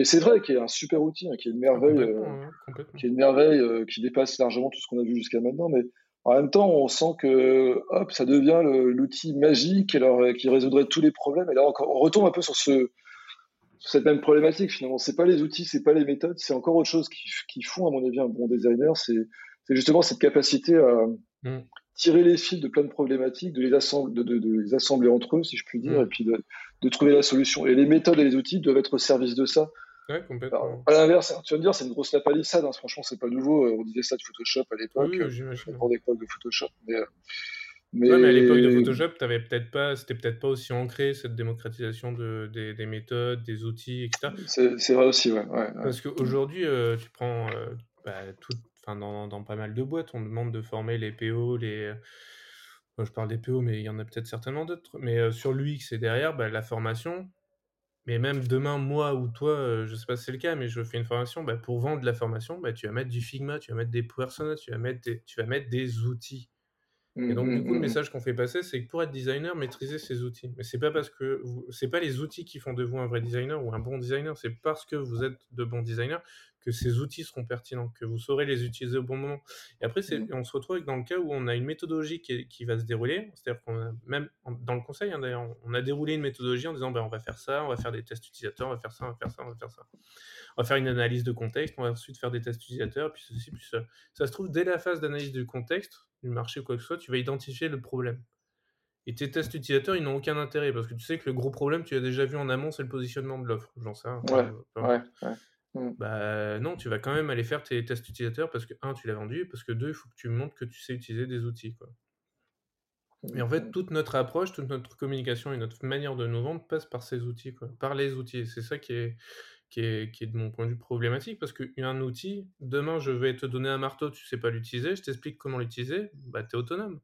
Speaker 3: c'est vrai, qui est un super outil, hein, qui est une merveille, euh, qui est une merveille euh, qui dépasse largement tout ce qu'on a vu jusqu'à maintenant. Mais en même temps, on sent que hop, ça devient l'outil magique alors, qui résoudrait tous les problèmes. Et là, on retombe un peu sur ce, cette même problématique finalement. C'est pas les outils, c'est pas les méthodes, c'est encore autre chose qui, qui, font à mon avis un bon designer. C'est justement cette capacité à mm. tirer les fils de plein de problématiques, de les, assembler, de, de, les assembler entre eux, si je puis dire, mm. et puis de, trouver la solution. Et les méthodes et les outils doivent être au service de ça.
Speaker 2: Ouais, complètement.
Speaker 3: à l'inverse, tu vas me dire, c'est une grosse lapalissade. Hein. Franchement, c'est pas nouveau. Euh, on disait ça de Photoshop à l'époque. Oui,
Speaker 2: j'imagine.
Speaker 3: grande époque de Photoshop. Mais, euh,
Speaker 2: mais... Ouais, mais à l'époque de Photoshop, t'avais peut-être pas, c'était peut-être pas aussi ancré cette démocratisation de, des, des méthodes, des outils, etc.
Speaker 3: C'est vrai aussi, ouais. ouais,
Speaker 2: Parce qu'aujourd'hui, euh, tu prends bah, tout, enfin, dans, dans, pas mal de boîtes, on demande de former les PO, les. je parle des PO, mais il y en a peut-être certainement d'autres. Mais sur l'UX et derrière, bah, la formation, mais même demain, moi ou toi, euh, je sais pas si c'est le cas, mais je fais une formation, bah, pour vendre la formation, bah, tu vas mettre du Figma, tu vas mettre des personas, tu vas mettre des, tu vas mettre des outils. Et donc, du coup, le mmh, mmh, mmh. message qu'on fait passer, c'est que pour être designer, maîtriser ces outils. Mais c'est pas parce que c'est pas les outils qui font de vous un vrai designer ou un bon designer, c'est parce que vous êtes de bons designers que ces outils seront pertinents, que vous saurez les utiliser au bon moment. Et après, c'est, on se retrouve dans le cas où on a une méthodologie qui, qui va se dérouler. C'est-à-dire qu'on a, même dans le conseil, hein, d'ailleurs, on a déroulé une méthodologie en disant ben, on va faire ça, on va faire des tests utilisateurs, on va faire ça, on va faire ça, on va faire ça. On va faire une analyse de contexte, on va ensuite faire des tests utilisateurs, puis ceci, puis ça. Ça se trouve, dès la phase d'analyse du contexte, du marché ou quoi que ce soit, tu vas identifier le problème. Et tes tests utilisateurs, ils n'ont aucun intérêt parce que tu sais que le gros problème, tu l'as déjà vu en amont, c'est le positionnement de l'offre. J'en sais
Speaker 3: Ouais, ouais, ouais.
Speaker 2: Mmh. Bah non, tu vas quand même aller faire tes tests utilisateurs parce que, un, tu l'as vendu, parce que, deux, il faut que tu montres que tu sais utiliser des outils. Quoi. Et en fait, mmh. toute notre approche, toute notre communication et notre manière de nous vendre passe par ces outils, quoi, par les outils. C'est ça qui est, qui, est, qui est, de mon point de vue, problématique, parce qu'un outil, demain, je vais te donner un marteau, tu sais pas l'utiliser, je t'explique comment l'utiliser, bah, tu es autonome.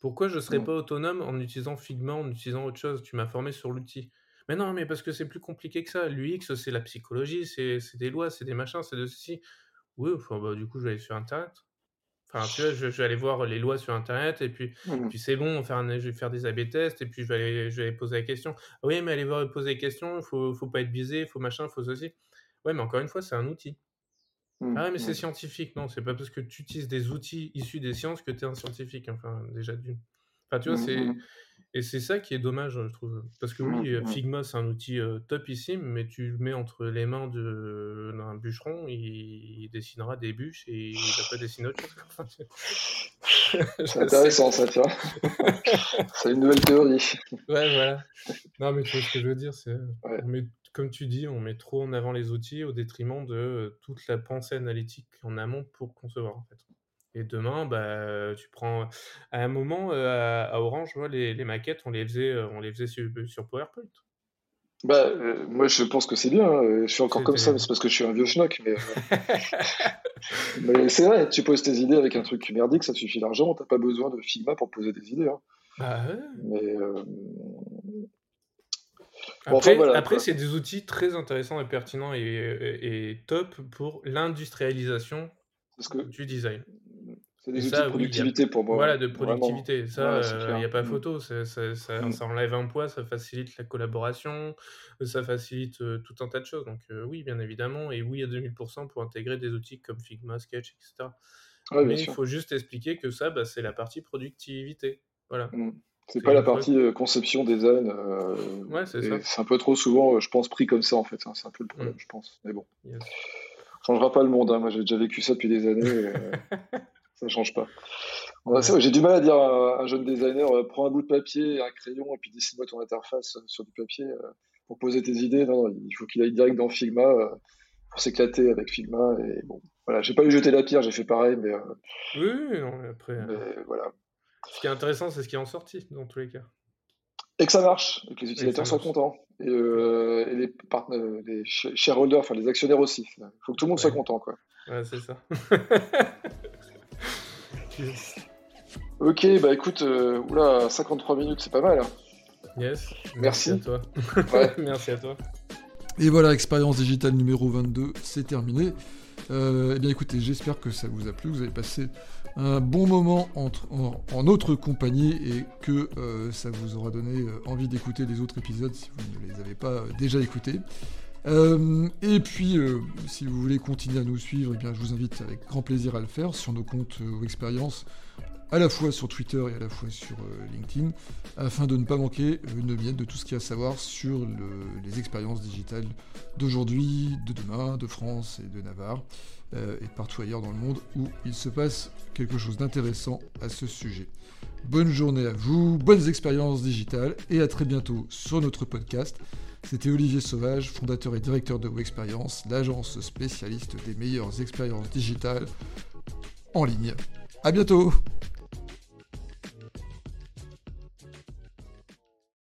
Speaker 2: Pourquoi je ne serais mmh. pas autonome en utilisant Figma, en utilisant autre chose? Tu m'as formé sur l'outil. Mais non, mais parce que c'est plus compliqué que ça. L'UX, c'est la psychologie, c'est des lois, c'est des machins, c'est de ceci. Oui, enfin, bah, du coup, je vais aller sur Internet. Enfin, tu vois, je, vais aller voir les lois sur Internet et puis, mmh. puis c'est bon, faire je vais faire des AB tests et puis je vais aller, je vais poser la question. Ah oui, mais aller voir poser la question, il faut, faut pas être biaisé, il faut machin, il faut ceci. Ouais, mais encore une fois, c'est un outil. Mmh, ah ouais, mais c'est mmh. scientifique. Non, c'est pas parce que tu utilises des outils issus des sciences que tu es un scientifique. Enfin, déjà d'une. Enfin, tu vois, c'est. Et c'est ça qui est dommage, je trouve. Parce que oui, mmh, mmh. Figma, c'est un outil topissime, mais tu le mets entre les mains d'un bûcheron, il, dessinera des bûches et il va pas dessiner autre chose.
Speaker 3: c'est [laughs] [laughs] intéressant, ça, tu vois. [laughs] c'est une nouvelle théorie.
Speaker 2: Ouais, voilà. Non, mais tu vois ce que je veux dire, c'est. Comme tu dis, on met trop en avant les outils au détriment de toute la pensée analytique en amont pour concevoir, en fait. Et demain, bah, tu prends. À un moment, euh, à, Orange, moi, les, les, maquettes, on les faisait, euh, on les faisait sur, sur PowerPoint.
Speaker 3: Bah, euh, moi, je pense que c'est bien. Hein. Je suis encore comme ça, mais c'est parce que je suis un vieux schnock. Mais, [laughs] [laughs] mais c'est vrai, tu poses tes idées avec un truc merdique, ça suffit largement. T'as pas besoin de Figma pour poser des idées. Hein.
Speaker 2: Bah, ouais.
Speaker 3: Mais.
Speaker 2: Après, voilà, après c'est des outils très intéressants et pertinents et, et, top pour l'industrialisation du design.
Speaker 3: C'est des outils de productivité pour moi.
Speaker 2: Voilà, de productivité. Ça, il n'y a pas mm. photo. Ça, ça, ça, mm. ça, enlève un poids, ça facilite la collaboration, ça facilite euh, tout un tas de choses. Donc, euh, oui, bien évidemment. Et oui, à 2000% pour intégrer des outils comme Figma, Sketch, etc. Mais il faut juste expliquer que ça, bah, c'est la partie productivité. Voilà.
Speaker 3: Mm. C'est pas la partie euh, conception, design.
Speaker 2: ouais, c'est ça.
Speaker 3: C'est un peu trop souvent, je pense, pris comme ça, en fait. Hein. C'est un peu le problème, je pense. Mais bon. Yes. changera pas le monde. Hein. Moi, j'ai déjà vécu ça depuis des années. [laughs] ça change pas. J'ai du mal à dire à un jeune designer euh, prends un bout de papier, un crayon et puis dessine-moi ton interface sur du papier euh, pour poser tes idées. Non, il faut qu'il aille direct dans Figma euh, pour s'éclater avec Figma. Et bon, voilà, j'ai pas eu jeter la pierre, j'ai fait pareil, mais.
Speaker 2: oui, non, après.
Speaker 3: voilà.
Speaker 2: Ce qui est intéressant, c'est ce qui est en sortie dans tous les cas.
Speaker 3: Et que ça marche, et que les utilisateurs soient contents. Et, les, les shareholders, enfin les actionnaires aussi. Il faut que tout le monde soit content. Quoi.
Speaker 2: Ouais, c'est ça. [laughs] [laughs]
Speaker 3: Ok, bah écoute, euh, oula, 53 minutes, c'est pas mal. Hein.
Speaker 2: Yes.
Speaker 3: Merci.
Speaker 2: à toi. [laughs] Merci à toi.
Speaker 1: Et voilà, expérience digitale numéro 22, c'est terminé. Euh, eh bien écoutez, j'espère que ça vous a plu, vous avez passé un bon moment entre, en, notre compagnie et que euh, ça vous aura donné envie d'écouter les autres épisodes si vous ne les avez pas déjà écoutés. Et puis, si vous voulez continuer à nous suivre, eh bien, je vous invite avec grand plaisir à le faire sur nos comptes ou expériences à la fois sur Twitter et à la fois sur euh, LinkedIn, afin de ne pas manquer une miette de tout ce qu'il y a à savoir sur les expériences digitales d'aujourd'hui, de demain, de France et de Navarre, euh, et partout ailleurs dans le monde où il se passe quelque chose d'intéressant à ce sujet. Bonne journée à vous, bonnes expériences digitales, et à très bientôt sur notre podcast. C'était Olivier Sauvage, fondateur et directeur de WeExperience, l'agence spécialiste des meilleures expériences digitales en ligne. À bientôt